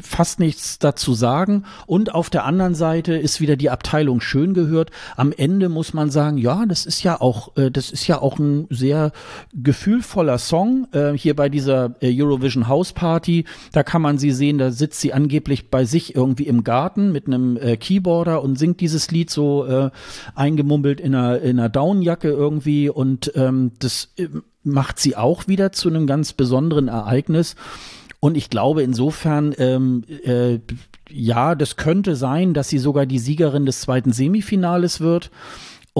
fast nichts dazu sagen. Und auf der anderen Seite ist wieder die Abteilung schön gehört. Am Ende muss man sagen, ja, das ist ja auch, äh, das ist ja auch ein sehr gefühlvoller Song. Äh, hier bei dieser äh, Eurovision House Party, da kann man sie sehen, da sitzt sie angeblich bei sich irgendwie im Garten mit einem äh, Keyboarder und singt dieses Lied so äh, eingemummelt in einer in einer Downjacke irgendwie und ähm, das äh, macht sie auch wieder zu einem ganz besonderen Ereignis. Und ich glaube insofern, ähm, äh, ja, das könnte sein, dass sie sogar die Siegerin des zweiten Semifinales wird.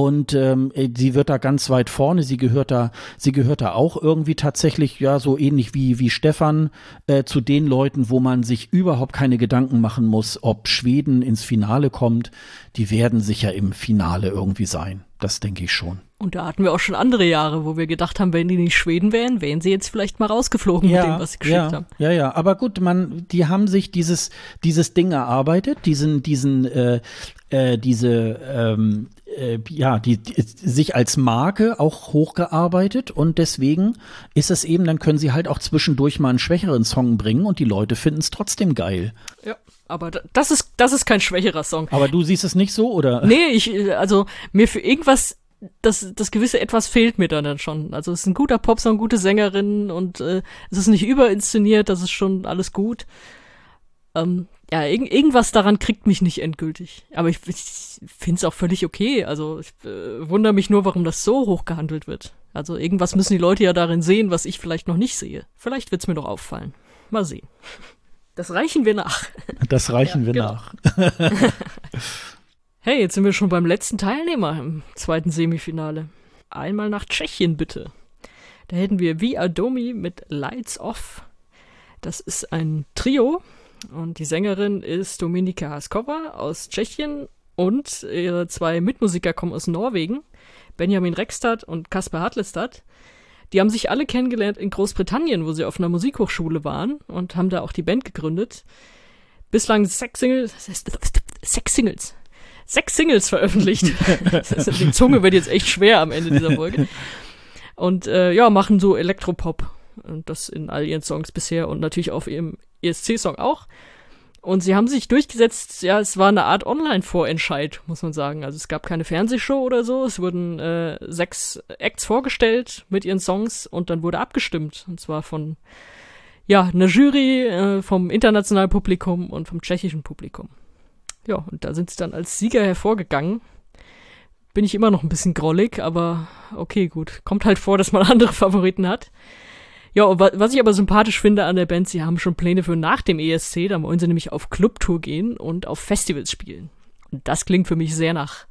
Und ähm, äh, sie wird da ganz weit vorne. Sie gehört da, sie gehört da auch irgendwie tatsächlich, ja, so ähnlich wie, wie Stefan, äh, zu den Leuten, wo man sich überhaupt keine Gedanken machen muss, ob Schweden ins Finale kommt. Die werden sicher im Finale irgendwie sein. Das denke ich schon. Und da hatten wir auch schon andere Jahre, wo wir gedacht haben, wenn die nicht Schweden wären, wären sie jetzt vielleicht mal rausgeflogen ja, mit dem, was sie geschickt ja, haben. Ja, ja, aber gut, man, die haben sich dieses, dieses Ding erarbeitet, diesen, diesen, äh, äh, diese, ähm, äh, ja, die, die, sich als Marke auch hochgearbeitet und deswegen ist es eben, dann können sie halt auch zwischendurch mal einen schwächeren Song bringen und die Leute finden es trotzdem geil. Ja. Aber das ist, das ist kein schwächerer Song. Aber du siehst es nicht so, oder? Nee, ich, also, mir für irgendwas, das, das gewisse Etwas fehlt mir dann, schon. Also, es ist ein guter Popsong, gute Sängerin und äh, es ist nicht überinszeniert, das ist schon alles gut. Ähm, ja, irg irgendwas daran kriegt mich nicht endgültig. Aber ich, ich finde es auch völlig okay. Also ich äh, wundere mich nur, warum das so hoch gehandelt wird. Also irgendwas müssen die Leute ja darin sehen, was ich vielleicht noch nicht sehe. Vielleicht wird's mir doch auffallen. Mal sehen. Das reichen wir nach. Das reichen ja, wir genau. nach. hey, jetzt sind wir schon beim letzten Teilnehmer im zweiten Semifinale. Einmal nach Tschechien bitte. Da hätten wir Vi Adomi mit Lights Off. Das ist ein Trio Und die Sängerin ist Dominika Haskova aus Tschechien und ihre zwei Mitmusiker kommen aus Norwegen, Benjamin Rekstad und Kasper Hartlestad. Die haben sich alle kennengelernt in Großbritannien, wo sie auf einer Musikhochschule waren und haben da auch die Band gegründet. Bislang sechs Singles, sechs Singles, sechs Singles veröffentlicht. die Zunge wird jetzt echt schwer am Ende dieser Folge. Und äh, ja, machen so Elektropop. Und das in all ihren Songs bisher und natürlich auf ihrem ESC-Song auch. Und sie haben sich durchgesetzt, ja, es war eine Art Online-Vorentscheid, muss man sagen. Also es gab keine Fernsehshow oder so, es wurden äh, sechs Acts vorgestellt mit ihren Songs und dann wurde abgestimmt. Und zwar von, ja, einer Jury, äh, vom internationalen Publikum und vom tschechischen Publikum. Ja, und da sind sie dann als Sieger hervorgegangen. Bin ich immer noch ein bisschen grollig, aber okay, gut. Kommt halt vor, dass man andere Favoriten hat. Ja, was ich aber sympathisch finde an der Band, sie haben schon Pläne für nach dem ESC, da wollen sie nämlich auf Clubtour gehen und auf Festivals spielen. Und das klingt für mich sehr nach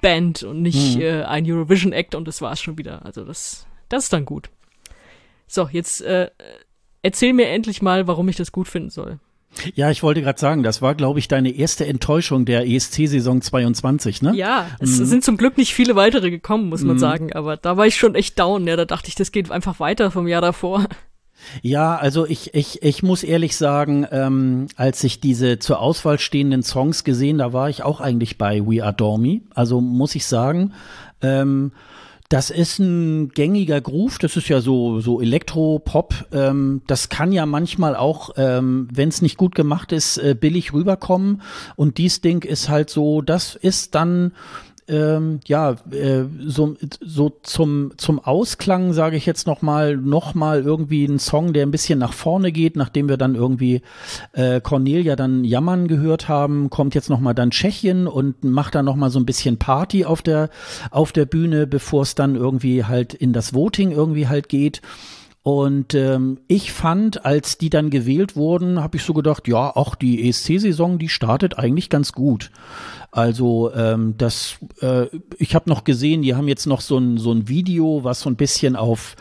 Band und nicht mhm. äh, ein Eurovision Act und das war's schon wieder. Also das, das ist dann gut. So, jetzt äh, erzähl mir endlich mal, warum ich das gut finden soll. Ja, ich wollte gerade sagen, das war, glaube ich, deine erste Enttäuschung der ESC-Saison 22, ne? Ja, es mhm. sind zum Glück nicht viele weitere gekommen, muss man mhm. sagen. Aber da war ich schon echt down. Ja, da dachte ich, das geht einfach weiter vom Jahr davor. Ja, also ich, ich, ich muss ehrlich sagen, ähm, als ich diese zur Auswahl stehenden Songs gesehen, da war ich auch eigentlich bei We Are Dormy. Also muss ich sagen, ähm, das ist ein gängiger Groove, das ist ja so, so Elektro-Pop. Ähm, das kann ja manchmal auch, ähm, wenn es nicht gut gemacht ist, äh, billig rüberkommen. Und dies Ding ist halt so, das ist dann ähm, ja, äh, so, so zum, zum Ausklang, sage ich jetzt nochmal, nochmal irgendwie ein Song, der ein bisschen nach vorne geht, nachdem wir dann irgendwie äh, Cornelia dann jammern gehört haben, kommt jetzt nochmal dann Tschechien und macht dann nochmal so ein bisschen Party auf der, auf der Bühne, bevor es dann irgendwie halt in das Voting irgendwie halt geht. Und ähm, ich fand, als die dann gewählt wurden, habe ich so gedacht, ja, auch die ESC-Saison, die startet eigentlich ganz gut. Also ähm, das, äh, ich habe noch gesehen, die haben jetzt noch so ein, so ein Video, was so ein bisschen auf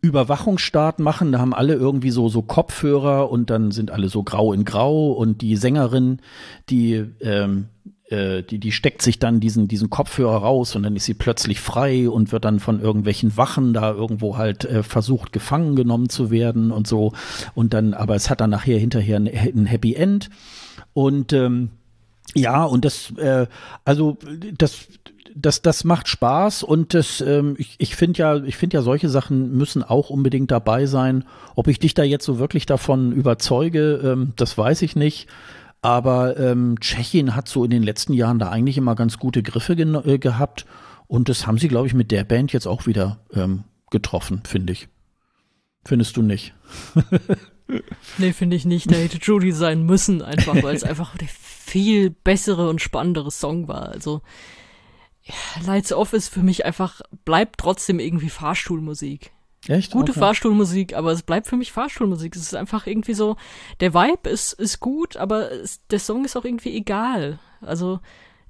Überwachungsstaat machen. Da haben alle irgendwie so, so Kopfhörer und dann sind alle so grau in grau und die Sängerin, die, ähm, äh, die, die steckt sich dann diesen, diesen Kopfhörer raus und dann ist sie plötzlich frei und wird dann von irgendwelchen Wachen da irgendwo halt äh, versucht, gefangen genommen zu werden und so. Und dann, aber es hat dann nachher hinterher ein, ein Happy End. Und ähm, ja, und das, äh, also das, das, das macht Spaß und das, ähm, ich, ich finde ja, ich finde ja, solche Sachen müssen auch unbedingt dabei sein. Ob ich dich da jetzt so wirklich davon überzeuge, ähm, das weiß ich nicht. Aber ähm, Tschechien hat so in den letzten Jahren da eigentlich immer ganz gute Griffe äh, gehabt. Und das haben sie, glaube ich, mit der Band jetzt auch wieder ähm, getroffen, finde ich. Findest du nicht? nee, finde ich nicht. Da hätte Judy sein müssen, einfach, weil es einfach der viel bessere und spannendere Song war. Also ja, Lights Off ist für mich einfach, bleibt trotzdem irgendwie Fahrstuhlmusik. Echt? Gute okay. Fahrstuhlmusik, aber es bleibt für mich Fahrstuhlmusik. Es ist einfach irgendwie so, der Vibe ist, ist gut, aber es, der Song ist auch irgendwie egal. Also,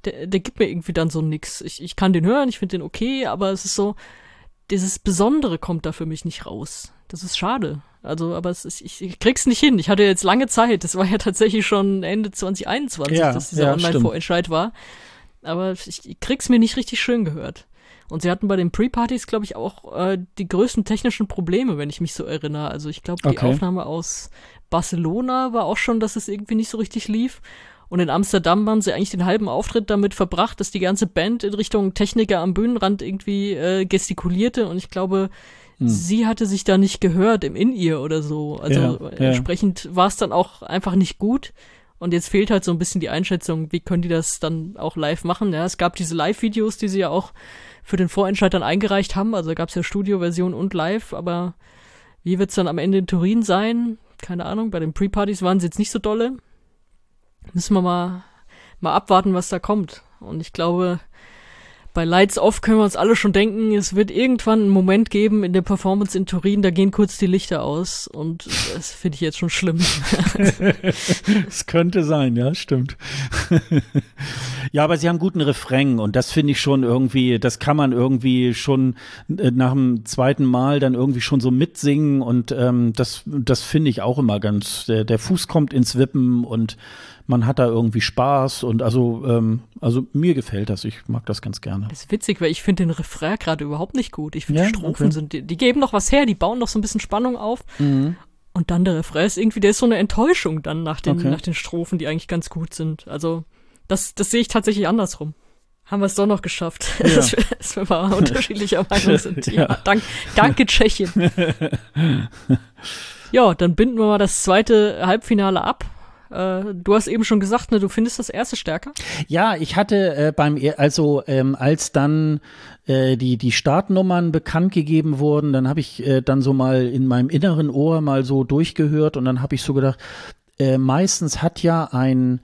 der, der gibt mir irgendwie dann so nix. Ich, ich kann den hören, ich finde den okay, aber es ist so, dieses Besondere kommt da für mich nicht raus. Das ist schade. Also, aber es ist, ich, ich krieg's nicht hin. Ich hatte jetzt lange Zeit. Das war ja tatsächlich schon Ende 2021, ja, dass dieser ja, Online-Vorentscheid war. Aber ich, ich krieg's mir nicht richtig schön gehört. Und sie hatten bei den Pre-Partys, glaube ich, auch äh, die größten technischen Probleme, wenn ich mich so erinnere. Also ich glaube, die okay. Aufnahme aus Barcelona war auch schon, dass es irgendwie nicht so richtig lief. Und in Amsterdam haben sie eigentlich den halben Auftritt damit verbracht, dass die ganze Band in Richtung Techniker am Bühnenrand irgendwie äh, gestikulierte. Und ich glaube, hm. sie hatte sich da nicht gehört im In-Ear oder so. Also ja, ja. entsprechend war es dann auch einfach nicht gut. Und jetzt fehlt halt so ein bisschen die Einschätzung, wie können die das dann auch live machen. Ja, es gab diese Live-Videos, die sie ja auch für den Vorentscheid dann eingereicht haben. Also gab es ja Studio-Version und Live, aber wie wird's dann am Ende in Turin sein? Keine Ahnung. Bei den Pre-Partys waren sie jetzt nicht so dolle. Müssen wir mal, mal abwarten, was da kommt. Und ich glaube, bei Lights Off können wir uns alle schon denken, es wird irgendwann einen Moment geben in der Performance in Turin, da gehen kurz die Lichter aus und das finde ich jetzt schon schlimm. Es könnte sein, ja, stimmt. Ja, aber sie haben guten Refrain und das finde ich schon irgendwie, das kann man irgendwie schon äh, nach dem zweiten Mal dann irgendwie schon so mitsingen und ähm, das, das finde ich auch immer ganz, der, der Fuß kommt ins Wippen und man hat da irgendwie Spaß und also, ähm, also mir gefällt das, ich mag das ganz gerne. Das ist witzig, weil ich finde den Refrain gerade überhaupt nicht gut. Ich finde Ja, die Strophen okay. sind, die, die geben noch was her, die bauen noch so ein bisschen Spannung auf. Mhm. Und dann der Refrain ist irgendwie, der ist so eine Enttäuschung dann nach den, Okay. nach den Strophen, die eigentlich ganz gut sind. Also, das, das sehe ich tatsächlich andersrum. Haben wir es doch noch geschafft, Ja. dass, wir, dass wir mal unterschiedlicher Meinung sind. Ja, Ja. dank, danke Tschechien. ja, dann binden wir mal das zweite Halbfinale ab. Äh, du hast eben schon gesagt, ne, du findest das erste stärker. Ja, ich hatte äh, beim, e- also ähm, als dann äh, die die Startnummern bekannt gegeben wurden, dann habe ich äh, dann so mal in meinem inneren Ohr mal so durchgehört und dann habe ich so gedacht, äh, meistens hat ja ein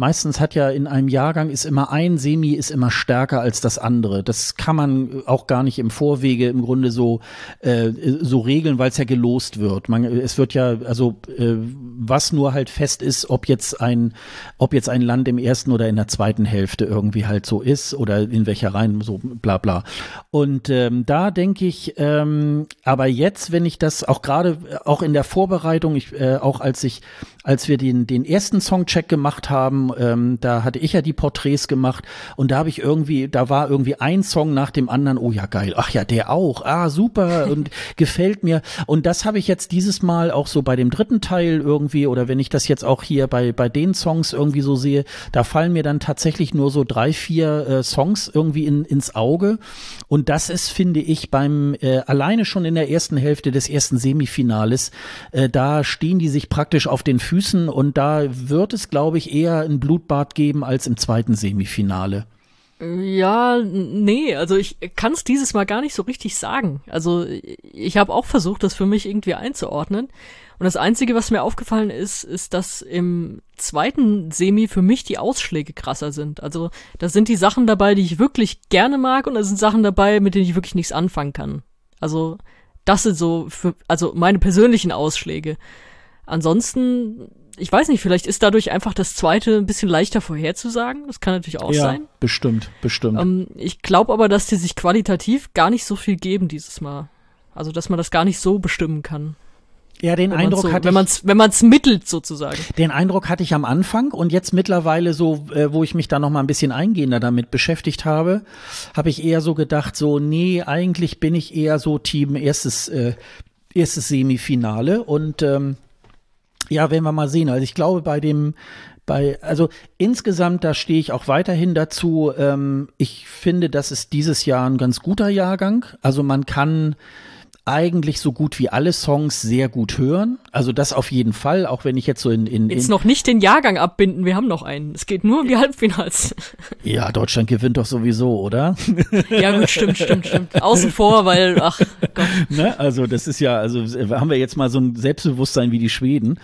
Meistens hat ja in einem Jahrgang ist immer ein Semi ist immer stärker als das andere. Das kann man auch gar nicht im Vorwege im Grunde so äh, so regeln, weil es ja gelost wird. Man, es wird ja also äh, was nur halt fest ist, ob jetzt ein ob jetzt ein Land im ersten oder in der zweiten Hälfte irgendwie halt so ist oder in welcher Reihen so bla bla. Und ähm, da denke ich, ähm, aber jetzt, wenn ich das auch gerade auch in der Vorbereitung, ich, äh, auch als ich als wir den, den ersten Songcheck gemacht haben, ähm, da hatte ich ja die Porträts gemacht und da habe ich irgendwie, da war irgendwie ein Song nach dem anderen, oh ja geil, ach ja, der auch, ah super und gefällt mir. Und das habe ich jetzt dieses Mal auch so bei dem dritten Teil irgendwie oder wenn ich das jetzt auch hier bei, bei den Songs irgendwie so sehe, da fallen mir dann tatsächlich nur so drei, vier äh, Songs irgendwie in, ins Auge. Und das ist, finde ich, beim äh, alleine schon in der ersten Hälfte des ersten Semifinales, äh, da stehen die sich praktisch auf den Füßen und da wird es, glaube ich, eher ein Blutbad geben als im zweiten Semifinale. Ja, nee, also ich kann es dieses Mal gar nicht so richtig sagen. Also ich habe auch versucht, das für mich irgendwie einzuordnen. Und das Einzige, was mir aufgefallen ist, ist, dass im zweiten Semi für mich die Ausschläge krasser sind. Also da sind die Sachen dabei, die ich wirklich gerne mag und da sind Sachen dabei, mit denen ich wirklich nichts anfangen kann. Also das sind so für, also meine persönlichen Ausschläge. Ansonsten, ich weiß nicht, vielleicht ist dadurch einfach das zweite ein bisschen leichter vorherzusagen. Das kann natürlich auch sein. bestimmt, bestimmt. Ähm, ich glaube aber, dass die sich qualitativ gar nicht so viel geben dieses Mal. Also, dass man das gar nicht so bestimmen kann. ja, den Wenn Eindruck so, hatte wenn ich, wenn man's mittelt sozusagen. den Eindruck hatte ich am Anfang und jetzt mittlerweile so, äh, wo ich mich da noch mal ein bisschen eingehender damit beschäftigt habe, habe ich eher so gedacht, so nee, eigentlich bin ich eher so Team erstes äh, erstes Semifinale und ähm, ja, werden wir mal sehen. Also ich glaube bei dem bei, also insgesamt, da stehe ich auch weiterhin dazu. Ähm, ich finde, das ist dieses Jahr ein ganz guter Jahrgang. Also man kann eigentlich so gut wie alle Songs sehr gut hören. Also das auf jeden Fall, auch wenn ich jetzt so in, in, Jetzt in noch nicht den Jahrgang abbinden, wir haben noch einen. Es geht nur um die Halbfinals. ja, Deutschland gewinnt doch sowieso, oder? ja gut, stimmt, stimmt, stimmt. Außen vor, weil, ach Gott. ne? Also das ist ja, also haben wir jetzt mal so ein Selbstbewusstsein wie die Schweden.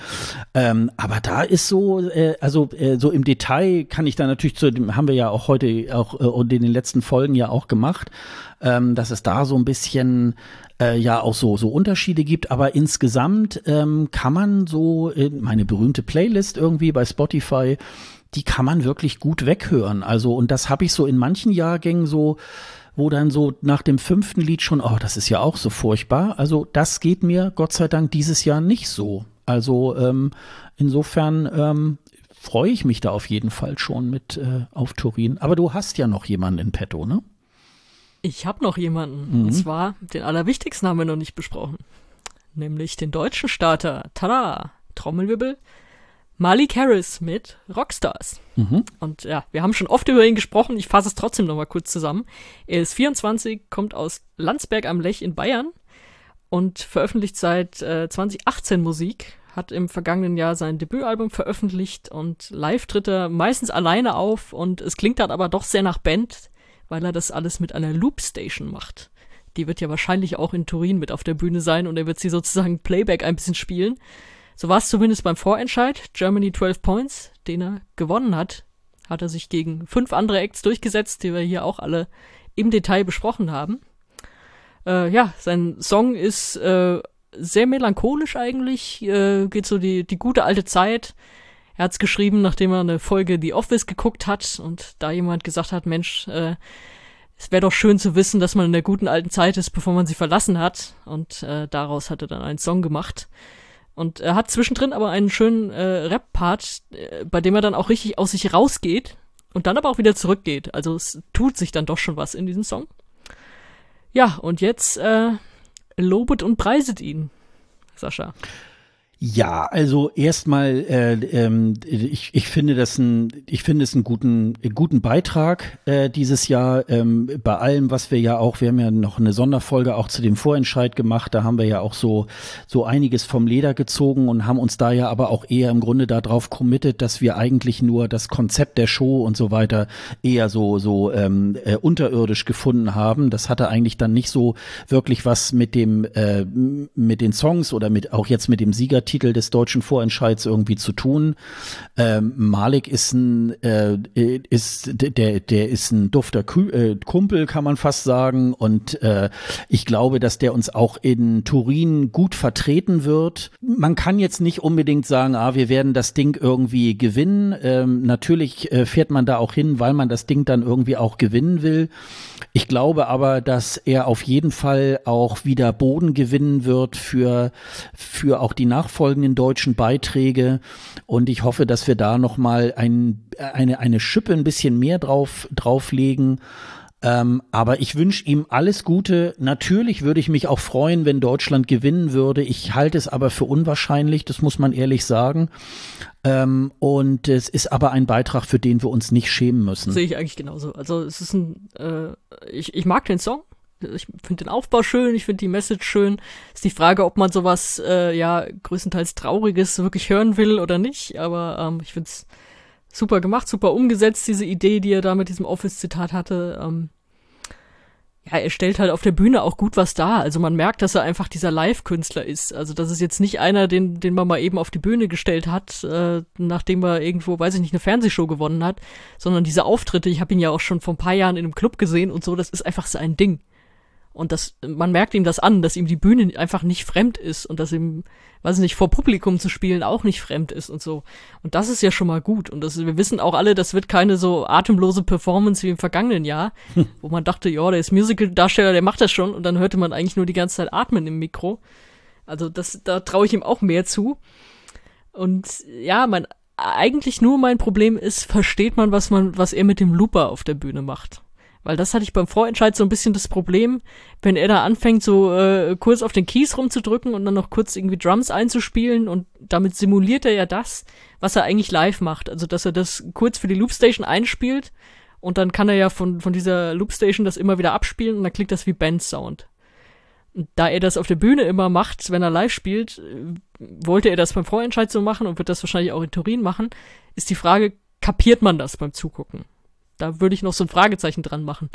Ähm, aber da ist so, äh, also äh, so im Detail kann ich da natürlich zu dem, haben wir ja auch heute auch äh, und in den letzten Folgen ja auch gemacht, ähm, dass es da so ein bisschen äh, ja auch so so Unterschiede gibt, aber insgesamt ähm, kann man so meine berühmte Playlist irgendwie bei Spotify, die kann man wirklich gut weghören. Also und das habe ich so in manchen Jahrgängen so wo dann so nach dem fünften Lied schon, oh, das ist ja auch so furchtbar. Also das geht mir Gott sei Dank dieses Jahr nicht so. Also ähm, insofern ähm, freue ich mich da auf jeden Fall schon mit äh, auf Turin. Aber du hast ja noch jemanden in petto, ne? Ich habe noch jemanden. Mhm. Und zwar, den allerwichtigsten haben wir noch nicht besprochen. Nämlich den deutschen Starter. Tada! Trommelwirbel. Malik Harris mit Rockstars. Mhm. Und ja, wir haben schon oft über ihn gesprochen. Ich fasse es trotzdem noch mal kurz zusammen. Er ist 24, kommt aus Landsberg am Lech in Bayern und veröffentlicht seit äh, 2018 Musik. Hat im vergangenen Jahr sein Debütalbum veröffentlicht und live tritt er meistens alleine auf und es klingt dann aber doch sehr nach Band, weil er das alles mit einer Loopstation macht. Die wird ja wahrscheinlich auch in Turin mit auf der Bühne sein und er wird sie sozusagen Playback ein bisschen spielen. So war es zumindest beim Vorentscheid. Germany 12 Points, den er gewonnen hat, hat er sich gegen fünf andere Acts durchgesetzt, die wir hier auch alle im Detail besprochen haben. Äh, ja, sein Song ist äh, sehr melancholisch eigentlich, äh, geht so die, die gute alte Zeit. Er hat's geschrieben, nachdem er eine Folge The Office geguckt hat und da jemand gesagt hat, Mensch, äh, es wäre doch schön zu wissen, dass man in der guten alten Zeit ist, bevor man sie verlassen hat. Und äh, daraus hat er dann einen Song gemacht. Und er hat zwischendrin aber einen schönen äh, Rap-Part, äh, bei dem er dann auch richtig aus sich rausgeht und dann aber auch wieder zurückgeht. Also es tut sich dann doch schon was in diesem Song. Ja, und jetzt äh, lobet und preiset ihn, Sascha. Ja, also erstmal, äh, ähm, ich, ich finde das ein, ich finde es einen guten, guten Beitrag äh, dieses Jahr ähm, bei allem, was wir ja auch, wir haben ja noch eine Sonderfolge auch zu dem Vorentscheid gemacht, da haben wir ja auch so so einiges vom Leder gezogen und haben uns da ja aber auch eher im Grunde darauf committed, dass wir eigentlich nur das Konzept der Show und so weiter eher so so ähm, äh, unterirdisch gefunden haben. Das hatte eigentlich dann nicht so wirklich was mit dem äh, mit den Songs oder mit auch jetzt mit dem Siegerteam Titel des deutschen Vorentscheids irgendwie zu tun. Ähm, Malik ist ein äh, ist der der ist ein dufter Kü äh, Kumpel kann man fast sagen und äh, ich glaube, dass der uns auch in Turin gut vertreten wird. Man kann jetzt nicht unbedingt sagen, ah, wir werden das Ding irgendwie gewinnen. Ähm, natürlich äh, fährt man da auch hin, weil man das Ding dann irgendwie auch gewinnen will. Ich glaube aber, dass er auf jeden Fall auch wieder Boden gewinnen wird für für auch die Nachfolger nachfolgenden deutschen Beiträge. Und ich hoffe, dass wir da nochmal ein, eine, eine Schippe ein bisschen mehr drauf, drauflegen. Ähm, aber ich wünsche ihm alles Gute. Natürlich würde ich mich auch freuen, wenn Deutschland gewinnen würde. Ich halte es aber für unwahrscheinlich, das muss man ehrlich sagen. Ähm, und es ist aber ein Beitrag, für den wir uns nicht schämen müssen. Sehe ich eigentlich genauso. Also es ist ein, äh, ich, ich mag den Song ich finde den Aufbau schön, ich finde die Message schön. Ist die Frage, ob man sowas, äh, ja, größtenteils Trauriges wirklich hören will oder nicht. Aber ähm, ich finde es super gemacht, super umgesetzt, diese Idee, die er da mit diesem Office-Zitat hatte. Ähm, ja, er stellt halt auf der Bühne auch gut was dar. Also man merkt, dass er einfach dieser Live-Künstler ist. Also das ist jetzt nicht einer, den, den man mal eben auf die Bühne gestellt hat, äh, nachdem er irgendwo, weiß ich nicht, eine Fernsehshow gewonnen hat, sondern diese Auftritte, ich habe ihn ja auch schon vor ein paar Jahren in einem Club gesehen und so, das ist einfach sein Ding. Und das, man merkt ihm das an, dass ihm die Bühne einfach nicht fremd ist und dass ihm, weiß ich nicht, vor Publikum zu spielen auch nicht fremd ist und so. Und das ist ja schon mal gut. Und das, wir wissen auch alle, das wird keine so atemlose Performance wie im vergangenen Jahr, hm. wo man dachte, ja, der ist Musical-Darsteller, der macht das schon. Und dann hörte man eigentlich nur die ganze Zeit atmen im Mikro. Also das, da traue ich ihm auch mehr zu. Und ja, mein, eigentlich nur mein Problem ist, versteht man, was man, was er mit dem Looper auf der Bühne macht. Weil das hatte ich beim Vorentscheid so ein bisschen das Problem, wenn er da anfängt, so äh, kurz auf den Keys rumzudrücken und dann noch kurz irgendwie Drums einzuspielen und damit simuliert er ja das, was er eigentlich live macht. Also, dass er das kurz für die Loopstation einspielt und dann kann er ja von, von dieser Loopstation das immer wieder abspielen und dann klingt das wie Bandsound. Und da er das auf der Bühne immer macht, wenn er live spielt, äh, wollte er das beim Vorentscheid so machen und wird das wahrscheinlich auch in Turin machen, ist die Frage, kapiert man das beim Zugucken? Da würde ich noch so ein Fragezeichen dran machen.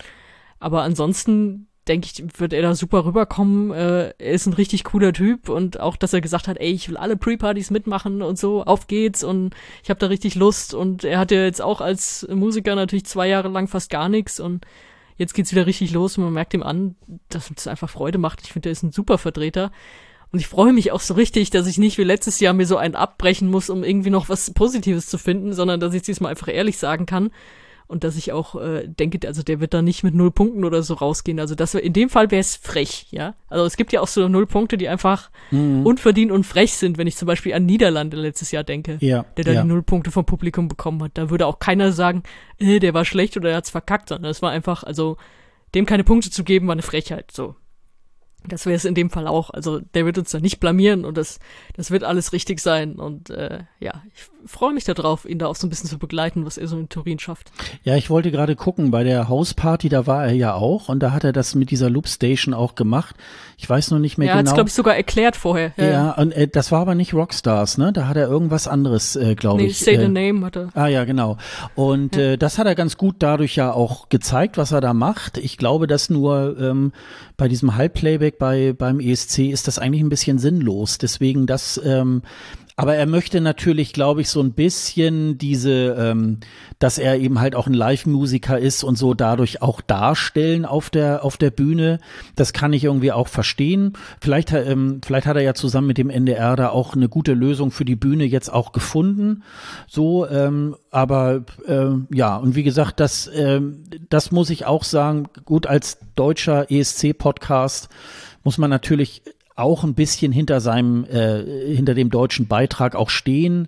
Aber ansonsten denke ich, wird er da super rüberkommen. Äh, er ist ein richtig cooler Typ und auch, dass er gesagt hat, ey, ich will alle Pre-Partys mitmachen und so, auf geht's und ich habe da richtig Lust und er hatte jetzt auch als Musiker natürlich zwei Jahre lang fast gar nichts und jetzt geht's wieder richtig los und man merkt ihm an, dass es einfach Freude macht. Ich finde, er ist ein super Vertreter. Und ich freue mich auch so richtig, dass ich nicht wie letztes Jahr mir so einen abbrechen muss, um irgendwie noch was Positives zu finden, sondern dass ich diesmal einfach ehrlich sagen kann und dass ich auch äh, denke, also der wird da nicht mit null Punkten oder so rausgehen. Also das in dem Fall wäre es frech, ja. Also es gibt ja auch so null Punkte, die einfach mhm. unverdient und frech sind, wenn ich zum Beispiel an Niederlande letztes Jahr denke, ja, der da ja. die null Punkte vom Publikum bekommen hat. Da würde auch keiner sagen, äh, der war schlecht oder er hat's verkackt, sondern es war einfach, also dem keine Punkte zu geben, war eine Frechheit. So. Das wäre es in dem Fall auch. Also der wird uns da nicht blamieren und das, das wird alles richtig sein. Und äh, ja, ich freue mich darauf, ihn da auch so ein bisschen zu begleiten, was er so in Turin schafft. Ja, ich wollte gerade gucken, bei der Hausparty, da war er ja auch und da hat er das mit dieser Loopstation auch gemacht. Ich weiß noch nicht mehr ja, genau. Er hat glaube ich, sogar erklärt vorher. Ja, ja und äh, das war aber nicht Rockstars, ne? Da hat er irgendwas anderes, äh, glaube nee, ich. Say äh, the Name hatte. Ah ja, genau. Und ja. äh, das hat er ganz gut dadurch ja auch gezeigt, was er da macht. Ich glaube, dass nur ähm, bei diesem Halbplayback bei beim ESC ist das eigentlich ein bisschen sinnlos. Deswegen das ähm, Aber er möchte natürlich, glaube ich, so ein bisschen diese, ähm, dass er eben halt auch ein Live-Musiker ist und so dadurch auch darstellen auf der auf der Bühne. Das kann ich irgendwie auch verstehen. Vielleicht, ähm, vielleicht hat er ja zusammen mit dem NDR da auch eine gute Lösung für die Bühne jetzt auch gefunden. So, ähm, aber äh, ja und wie gesagt, das ähm, das muss ich auch sagen. Gut als deutscher ESC-Podcast muss man natürlich auch ein bisschen hinter seinem, äh, hinter dem deutschen Beitrag auch stehen.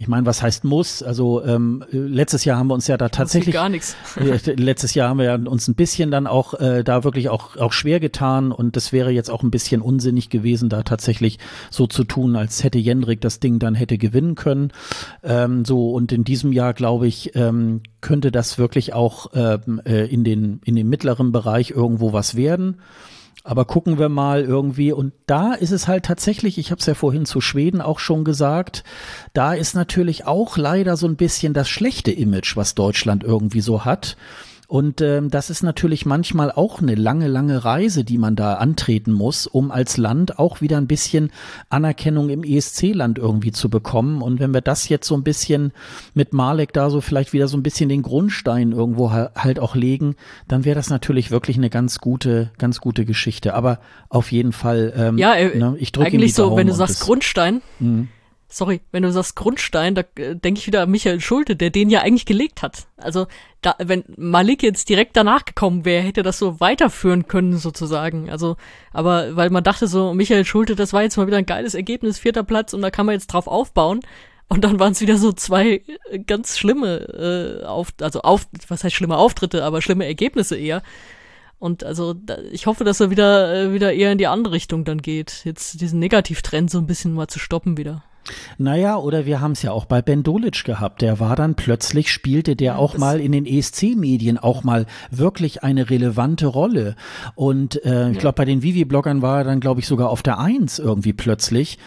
Ich meine, was heißt muss? Also ähm, letztes Jahr haben wir uns ja da tatsächlich gar nichts. letztes Jahr haben wir ja uns ein bisschen dann auch äh, da wirklich auch auch schwer getan und das wäre jetzt auch ein bisschen unsinnig gewesen, da tatsächlich so zu tun, als hätte Jendrik das Ding dann hätte gewinnen können. Ähm, so und in diesem Jahr glaube ich ähm, könnte das wirklich auch ähm, äh, in den in den mittleren Bereich irgendwo was werden. Aber gucken wir mal irgendwie. Und da ist es halt tatsächlich, ich habe es ja vorhin zu Schweden auch schon gesagt, da ist natürlich auch leider so ein bisschen das schlechte Image, was Deutschland irgendwie so hat. Und ähm, das ist natürlich manchmal auch eine lange, lange Reise, die man da antreten muss, um als Land auch wieder ein bisschen Anerkennung im ESC-Land irgendwie zu bekommen. Und wenn wir das jetzt so ein bisschen mit Malek da so vielleicht wieder so ein bisschen den Grundstein irgendwo halt auch legen, dann wäre das natürlich wirklich eine ganz gute, ganz gute Geschichte. Aber auf jeden Fall, ähm, ja, äh, ne, ich drücke Eigentlich so, wenn du sagst Grundstein. Mh sorry, wenn du sagst Grundstein, da äh, denke ich wieder an Michael Schulte, der den ja eigentlich gelegt hat. Also, da, wenn Malik jetzt direkt danach gekommen wäre, hätte das so weiterführen können, sozusagen. Also, aber weil man dachte so, Michael Schulte, das war jetzt mal wieder ein geiles Ergebnis, vierter Platz, und da kann man jetzt drauf aufbauen. Und dann waren es wieder so zwei äh, ganz schlimme, äh, auf, also auf, was heißt schlimme Auftritte, aber schlimme Ergebnisse eher. Und also da, ich hoffe, dass er wieder, äh, wieder eher in die andere Richtung dann geht. Jetzt diesen Negativtrend so ein bisschen mal zu stoppen wieder. Naja, oder wir haben es ja auch bei Ben Dolic gehabt. Der war dann plötzlich, spielte der auch mal in den ESC-Medien auch mal wirklich eine relevante Rolle. Und äh, ich glaube, bei den Vivi-Bloggern war er dann, glaube ich, sogar auf der Eins irgendwie plötzlich.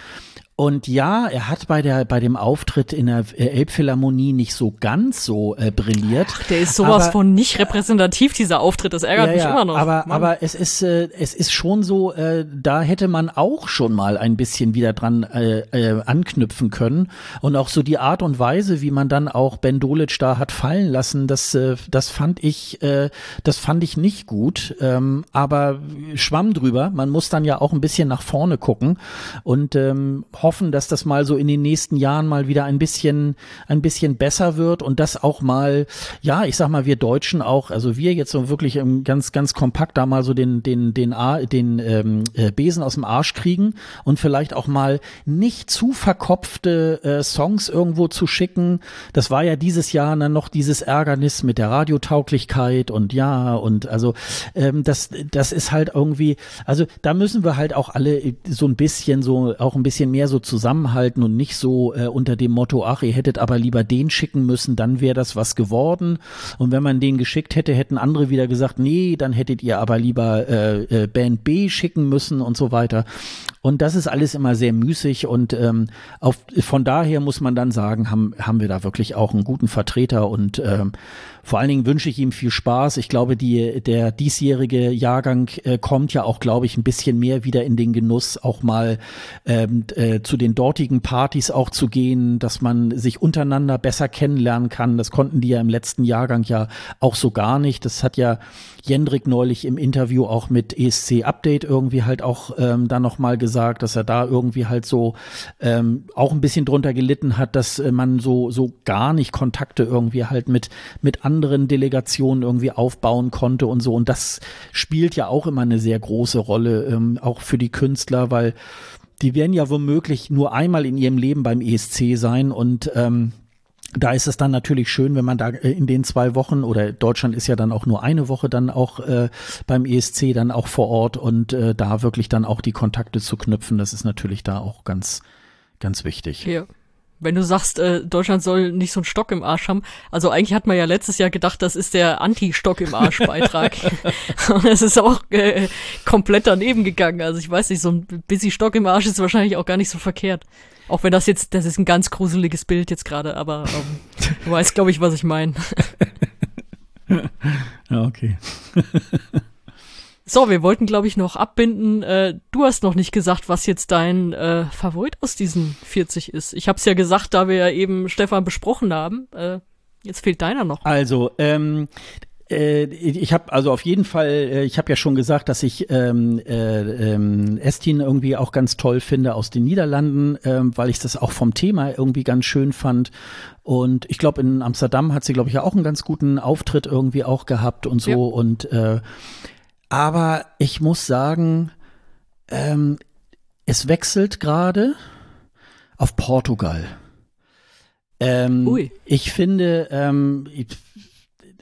Und ja, er hat bei der bei dem Auftritt in der äh, Elbphilharmonie nicht so ganz so äh, brilliert. Ach, der ist sowas aber, von nicht repräsentativ dieser Auftritt, das ärgert ja, mich immer noch. Aber Mann. aber es ist äh, es ist schon so, äh, da hätte man auch schon mal ein bisschen wieder dran äh, äh, anknüpfen können und auch so die Art und Weise, wie man dann auch Ben Dolic da hat fallen lassen, das äh, das fand ich äh, das fand ich nicht gut. Ähm, aber schwamm drüber. Man muss dann ja auch ein bisschen nach vorne gucken und ähm, hoffen, dass das mal so in den nächsten Jahren mal wieder ein bisschen, ein bisschen besser wird und das auch mal, ja, ich sag mal, wir Deutschen auch, also wir jetzt so wirklich ganz, ganz kompakt da mal so den, den, den, den ähm, äh, Besen aus dem Arsch kriegen und vielleicht auch mal nicht zu verkopfte äh, Songs irgendwo zu schicken. Das war ja dieses Jahr dann noch dieses Ärgernis mit der Radiotauglichkeit und ja, und also ähm, das, das ist halt irgendwie, also da müssen wir halt auch alle so ein bisschen so, auch ein bisschen mehr so zusammenhalten und nicht so äh, unter dem Motto, ach, ihr hättet aber lieber den schicken müssen, dann wäre das was geworden. Und wenn man den geschickt hätte, hätten andere wieder gesagt, nee, dann hättet ihr aber lieber äh, äh, Band B schicken müssen und so weiter. Und das ist alles immer sehr müßig und ähm, auf, von daher muss man dann sagen, haben, haben wir da wirklich auch einen guten Vertreter und ähm, vor allen Dingen wünsche ich ihm viel Spaß. Ich glaube, die, der diesjährige Jahrgang äh, kommt ja auch, glaube ich, ein bisschen mehr wieder in den Genuss, auch mal ähm, äh, zu den dortigen Partys auch zu gehen, dass man sich untereinander besser kennenlernen kann. Das konnten die ja im letzten Jahrgang ja auch so gar nicht. Das hat ja Jendrik neulich im Interview auch mit ESC Update irgendwie halt auch ähm, da nochmal gesagt, dass er da irgendwie halt so ähm, auch ein bisschen drunter gelitten hat, dass äh, man so, so gar nicht Kontakte irgendwie halt mit, mit anderen Delegationen irgendwie aufbauen konnte und so. Und das spielt ja auch immer eine sehr große Rolle, ähm, auch für die Künstler, weil die werden ja womöglich nur einmal in ihrem Leben beim ESC sein und ähm, da ist es dann natürlich schön, wenn man da äh, in den zwei Wochen oder Deutschland ist ja dann auch nur eine Woche dann auch äh, beim ESC dann auch vor Ort und äh, da wirklich dann auch die Kontakte zu knüpfen, das ist natürlich da auch ganz, ganz wichtig. Ja. Wenn du sagst, äh, Deutschland soll nicht so einen Stock im Arsch haben, also eigentlich hat man ja letztes Jahr gedacht, das ist der Anti-Stock im Arsch-Beitrag. und es ist auch äh, komplett daneben gegangen. Also ich weiß nicht, so ein busy Stock im Arsch ist wahrscheinlich auch gar nicht so verkehrt. Auch wenn das jetzt, das ist ein ganz gruseliges Bild jetzt gerade, aber ähm, du weißt, glaube ich, was ich meine. ja, okay. So, wir wollten, glaube ich, noch abbinden. Äh, du hast noch nicht gesagt, was jetzt dein äh, Favorit aus diesen 40 ist. Ich habe es ja gesagt, da wir ja eben Stefan besprochen haben. Äh, jetzt fehlt deiner noch. Also, ähm, äh, ich habe also auf jeden Fall, äh, ich habe ja schon gesagt, dass ich ähm, äh, ähm, Estin irgendwie auch ganz toll finde aus den Niederlanden, ähm, weil ich das auch vom Thema irgendwie ganz schön fand. Und ich glaube, in Amsterdam hat sie, glaube ich, ja auch einen ganz guten Auftritt irgendwie auch gehabt und so. Ja. Und äh, aber ich muss sagen, ähm, es wechselt gerade auf Portugal. Ähm, Ui. Ich finde, ähm, ich,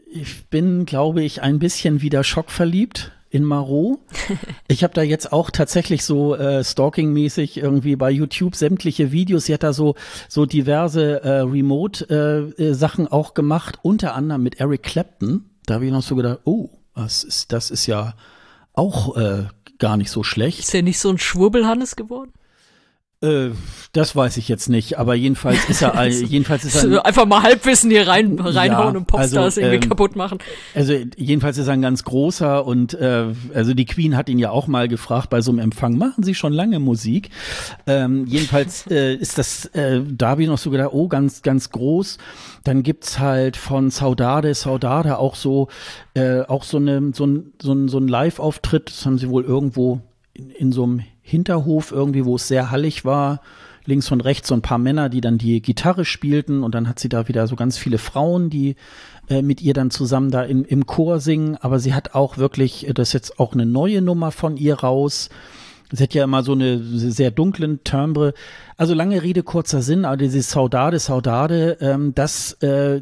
ich bin, glaube ich, ein bisschen wieder schockverliebt in Marot. Ich habe da jetzt auch tatsächlich so äh, stalking-mäßig irgendwie bei YouTube sämtliche Videos. Sie hat da so so diverse äh, Remote-Sachen äh, auch gemacht, unter anderem mit Eric Clapton. Da habe ich noch so gedacht, oh, das ist das ist ja auch äh, gar nicht so schlecht. Ist er nicht so ein Schwurbelhannes geworden? Äh, das weiß ich jetzt nicht, aber jedenfalls ist er jedenfalls ist er einfach mal Halbwissen hier rein reinhauen ja, und Popstars also, irgendwie ähm, kaputt machen. Also jedenfalls ist er ein ganz großer und äh, also die Queen hat ihn ja auch mal gefragt bei so einem Empfang, machen Sie schon lange Musik? Ähm, jedenfalls äh, ist das äh, da habe ich noch so gedacht, oh ganz ganz groß. Dann gibt's halt von Saudade Saudade auch so äh, auch so eine so ein so ein, so ein Live Auftritt, das haben sie wohl irgendwo in, in so einem Hinterhof irgendwie, wo es sehr hallig war. Links und rechts so ein paar Männer, die dann die Gitarre spielten und dann hat sie da wieder so ganz viele Frauen, die äh, mit ihr dann zusammen da in, im Chor singen. Aber sie hat auch wirklich, äh, das ist jetzt auch eine neue Nummer von ihr raus. Sie hat ja immer so eine sehr dunklen Timbre. Also lange Rede, kurzer Sinn, aber diese Saudade, Saudade, ähm, das äh,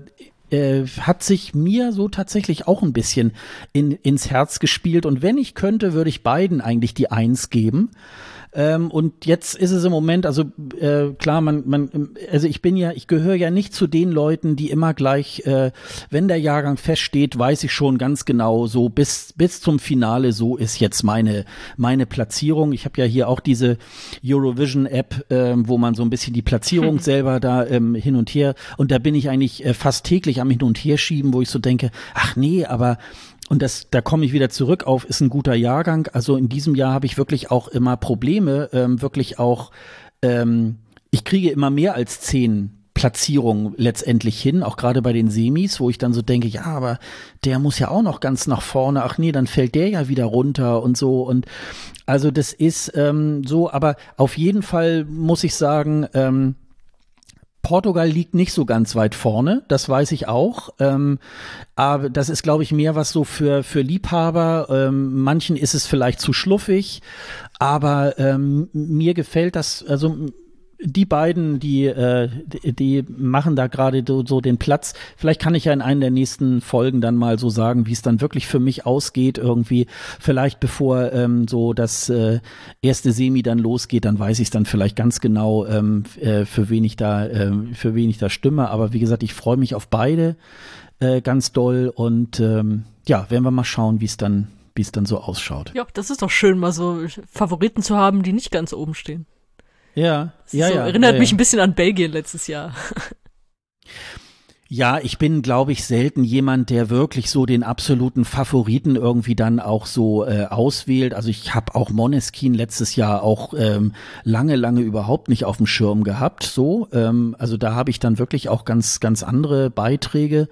äh, hat sich mir so tatsächlich auch ein bisschen in, ins Herz gespielt. Und wenn ich könnte, würde ich beiden eigentlich die Eins geben. Ähm, und jetzt ist es im Moment, also äh, klar, man, man, also ich bin ja, ich gehöre ja nicht zu den Leuten, die immer gleich, äh, wenn der Jahrgang feststeht, weiß ich schon ganz genau, so bis bis zum Finale, so ist jetzt meine meine Platzierung. Ich habe ja hier auch diese Eurovision App, äh, wo man so ein bisschen die Platzierung selber da ähm, hin und her und da bin ich eigentlich äh, fast täglich am hin und her schieben, wo ich so denke, ach nee, aber und das, da komme ich wieder zurück auf, ist ein guter Jahrgang. Also in diesem Jahr habe ich wirklich auch immer Probleme, ähm, wirklich auch, ähm, ich kriege immer mehr als zehn Platzierungen letztendlich hin, auch gerade bei den Semis, wo ich dann so denke, ja, aber der muss ja auch noch ganz nach vorne, ach nee, dann fällt der ja wieder runter und so. Und also das ist ähm, so, aber auf jeden Fall muss ich sagen, ähm, Portugal liegt nicht so ganz weit vorne, das weiß ich auch. Ähm, aber das ist, glaube ich, mehr was so für, für Liebhaber. Ähm, manchen ist es vielleicht zu schluffig, aber ähm, mir gefällt das, also die beiden, die, äh, die, machen da gerade so, so den Platz. Vielleicht kann ich ja in einer der nächsten Folgen dann mal so sagen, wie es dann wirklich für mich ausgeht irgendwie. Vielleicht bevor ähm, so das äh, erste Semi dann losgeht, dann weiß ich dann vielleicht ganz genau, ähm, äh, für wen ich da, äh, für wen ich da stimme. Aber wie gesagt, ich freue mich auf beide äh, ganz doll und ähm, ja, werden wir mal schauen, wie es dann, wie es dann so ausschaut. Ja, das ist doch schön, mal so Favoriten zu haben, die nicht ganz oben stehen. Ja, ja, so, ja. Erinnert ja, mich ein bisschen an Belgien letztes Jahr. Ja, ich bin, glaube ich, selten jemand, der wirklich so den absoluten Favoriten irgendwie dann auch so äh, auswählt. Also ich habe auch Moneskin letztes Jahr auch ähm, lange, lange überhaupt nicht auf dem Schirm gehabt. So, ähm, also da habe ich dann wirklich auch ganz, ganz andere Beiträge.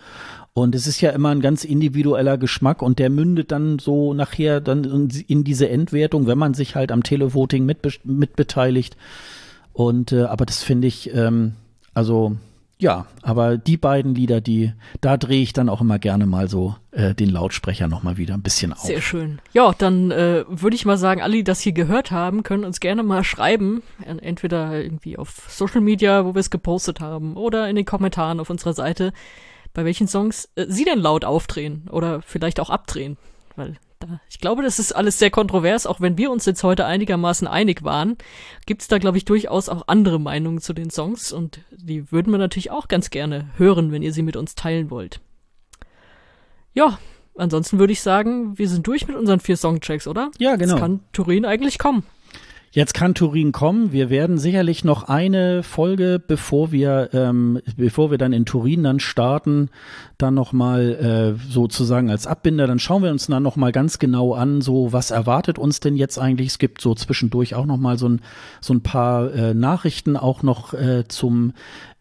Und es ist ja immer ein ganz individueller Geschmack und der mündet dann so nachher dann in diese Endwertung, wenn man sich halt am Televoting mitbe mitbeteiligt. Und äh, aber das finde ich, ähm, also ja, aber die beiden Lieder, die, da drehe ich dann auch immer gerne mal so äh, den Lautsprecher nochmal wieder ein bisschen auf. Sehr schön. Ja, dann äh, würde ich mal sagen, alle, die das hier gehört haben, können uns gerne mal schreiben. Entweder irgendwie auf Social Media, wo wir es gepostet haben, oder in den Kommentaren auf unserer Seite bei welchen Songs äh, sie denn laut aufdrehen oder vielleicht auch abdrehen. Weil da, ich glaube, das ist alles sehr kontrovers, auch wenn wir uns jetzt heute einigermaßen einig waren, gibt es da, glaube ich, durchaus auch andere Meinungen zu den Songs und die würden wir natürlich auch ganz gerne hören, wenn ihr sie mit uns teilen wollt. Ja, ansonsten würde ich sagen, wir sind durch mit unseren vier Songtracks, oder? Ja, genau. Jetzt kann Turin eigentlich kommen. Jetzt kann Turin kommen. Wir werden sicherlich noch eine Folge, bevor wir, ähm, bevor wir dann in Turin dann starten, dann nochmal äh, sozusagen als Abbinder. Dann schauen wir uns dann nochmal ganz genau an, so was erwartet uns denn jetzt eigentlich. Es gibt so zwischendurch auch nochmal so ein, so ein paar äh, Nachrichten auch noch äh, zum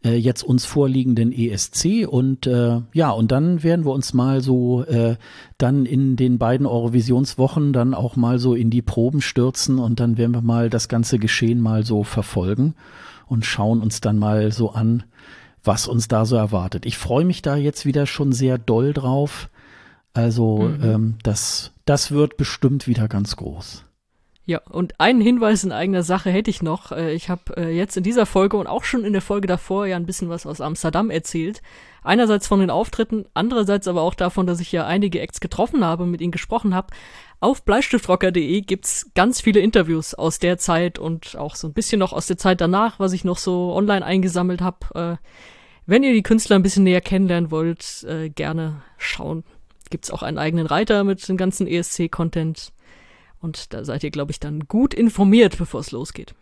äh, jetzt uns vorliegenden ESC und äh, ja, und dann werden wir uns mal so äh, dann in den beiden Eurovisionswochen dann auch mal so in die Proben stürzen und dann werden wir mal das ganze Geschehen mal so verfolgen und schauen uns dann mal so an, was uns da so erwartet. Ich freue mich da jetzt wieder schon sehr doll drauf. Also mhm. ähm, das, das wird bestimmt wieder ganz groß. Ja, und einen Hinweis in eigener Sache hätte ich noch. Äh, ich habe äh, jetzt in dieser Folge und auch schon in der Folge davor ja ein bisschen was aus Amsterdam erzählt. Einerseits von den Auftritten, andererseits aber auch davon, dass ich ja einige Acts getroffen habe, mit ihnen gesprochen habe. Auf bleistiftrocker.de gibt's ganz viele Interviews aus der Zeit und auch so ein bisschen noch aus der Zeit danach, was ich noch so online eingesammelt habe. Äh, wenn ihr die Künstler ein bisschen näher kennenlernen wollt, gerne schauen. Gibt's auch einen eigenen Reiter mit dem ganzen ESC-Content. Und da seid ihr, glaube ich, dann gut informiert, bevor es losgeht.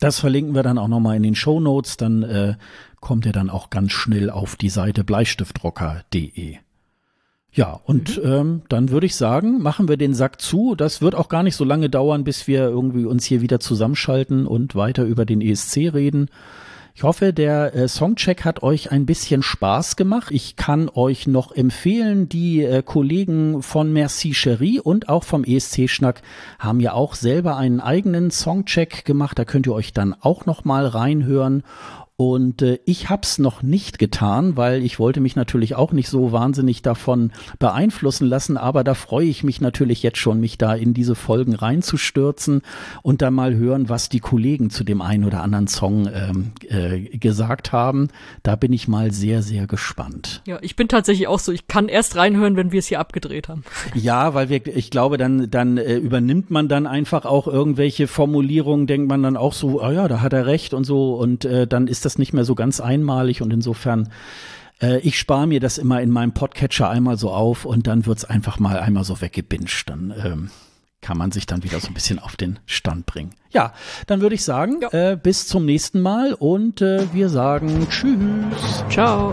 Das verlinken wir dann auch nochmal in den Show Notes. Dann äh, kommt ihr dann auch ganz schnell auf die Seite bleistiftrocker.de. Ja, und mhm. ähm, dann würde ich sagen, machen wir den Sack zu. Das wird auch gar nicht so lange dauern, bis wir irgendwie uns hier wieder zusammenschalten und weiter über den ESC reden. Ich hoffe, der äh, Songcheck hat euch ein bisschen Spaß gemacht. Ich kann euch noch empfehlen, die äh, Kollegen von Merci Cherie und auch vom ESC Schnack haben ja auch selber einen eigenen Songcheck gemacht. Da könnt ihr euch dann auch noch mal reinhören. Und äh, ich hab's noch nicht getan, weil ich wollte mich natürlich auch nicht so wahnsinnig davon beeinflussen lassen. Aber da freue ich mich natürlich jetzt schon, mich da in diese Folgen reinzustürzen und dann mal hören, was die Kollegen zu dem einen oder anderen Song ähm, äh, gesagt haben. Da bin ich mal sehr, sehr gespannt. Ja, ich bin tatsächlich auch so. Ich kann erst reinhören, wenn wir es hier abgedreht haben. Ja, weil wir, ich glaube, dann, dann äh, übernimmt man dann einfach auch irgendwelche Formulierungen, denkt man dann auch so, ah oh ja, da hat er recht und so und äh, dann ist das nicht mehr so ganz einmalig und insofern äh, ich spare mir das immer in meinem Podcatcher einmal so auf und dann wird's einfach mal einmal so weggebinscht. Dann ähm, kann man sich dann wieder so ein bisschen auf den Stand bringen. Ja, dann würde ich sagen, ja. äh, bis zum nächsten Mal und äh, wir sagen Tschüss. Ciao.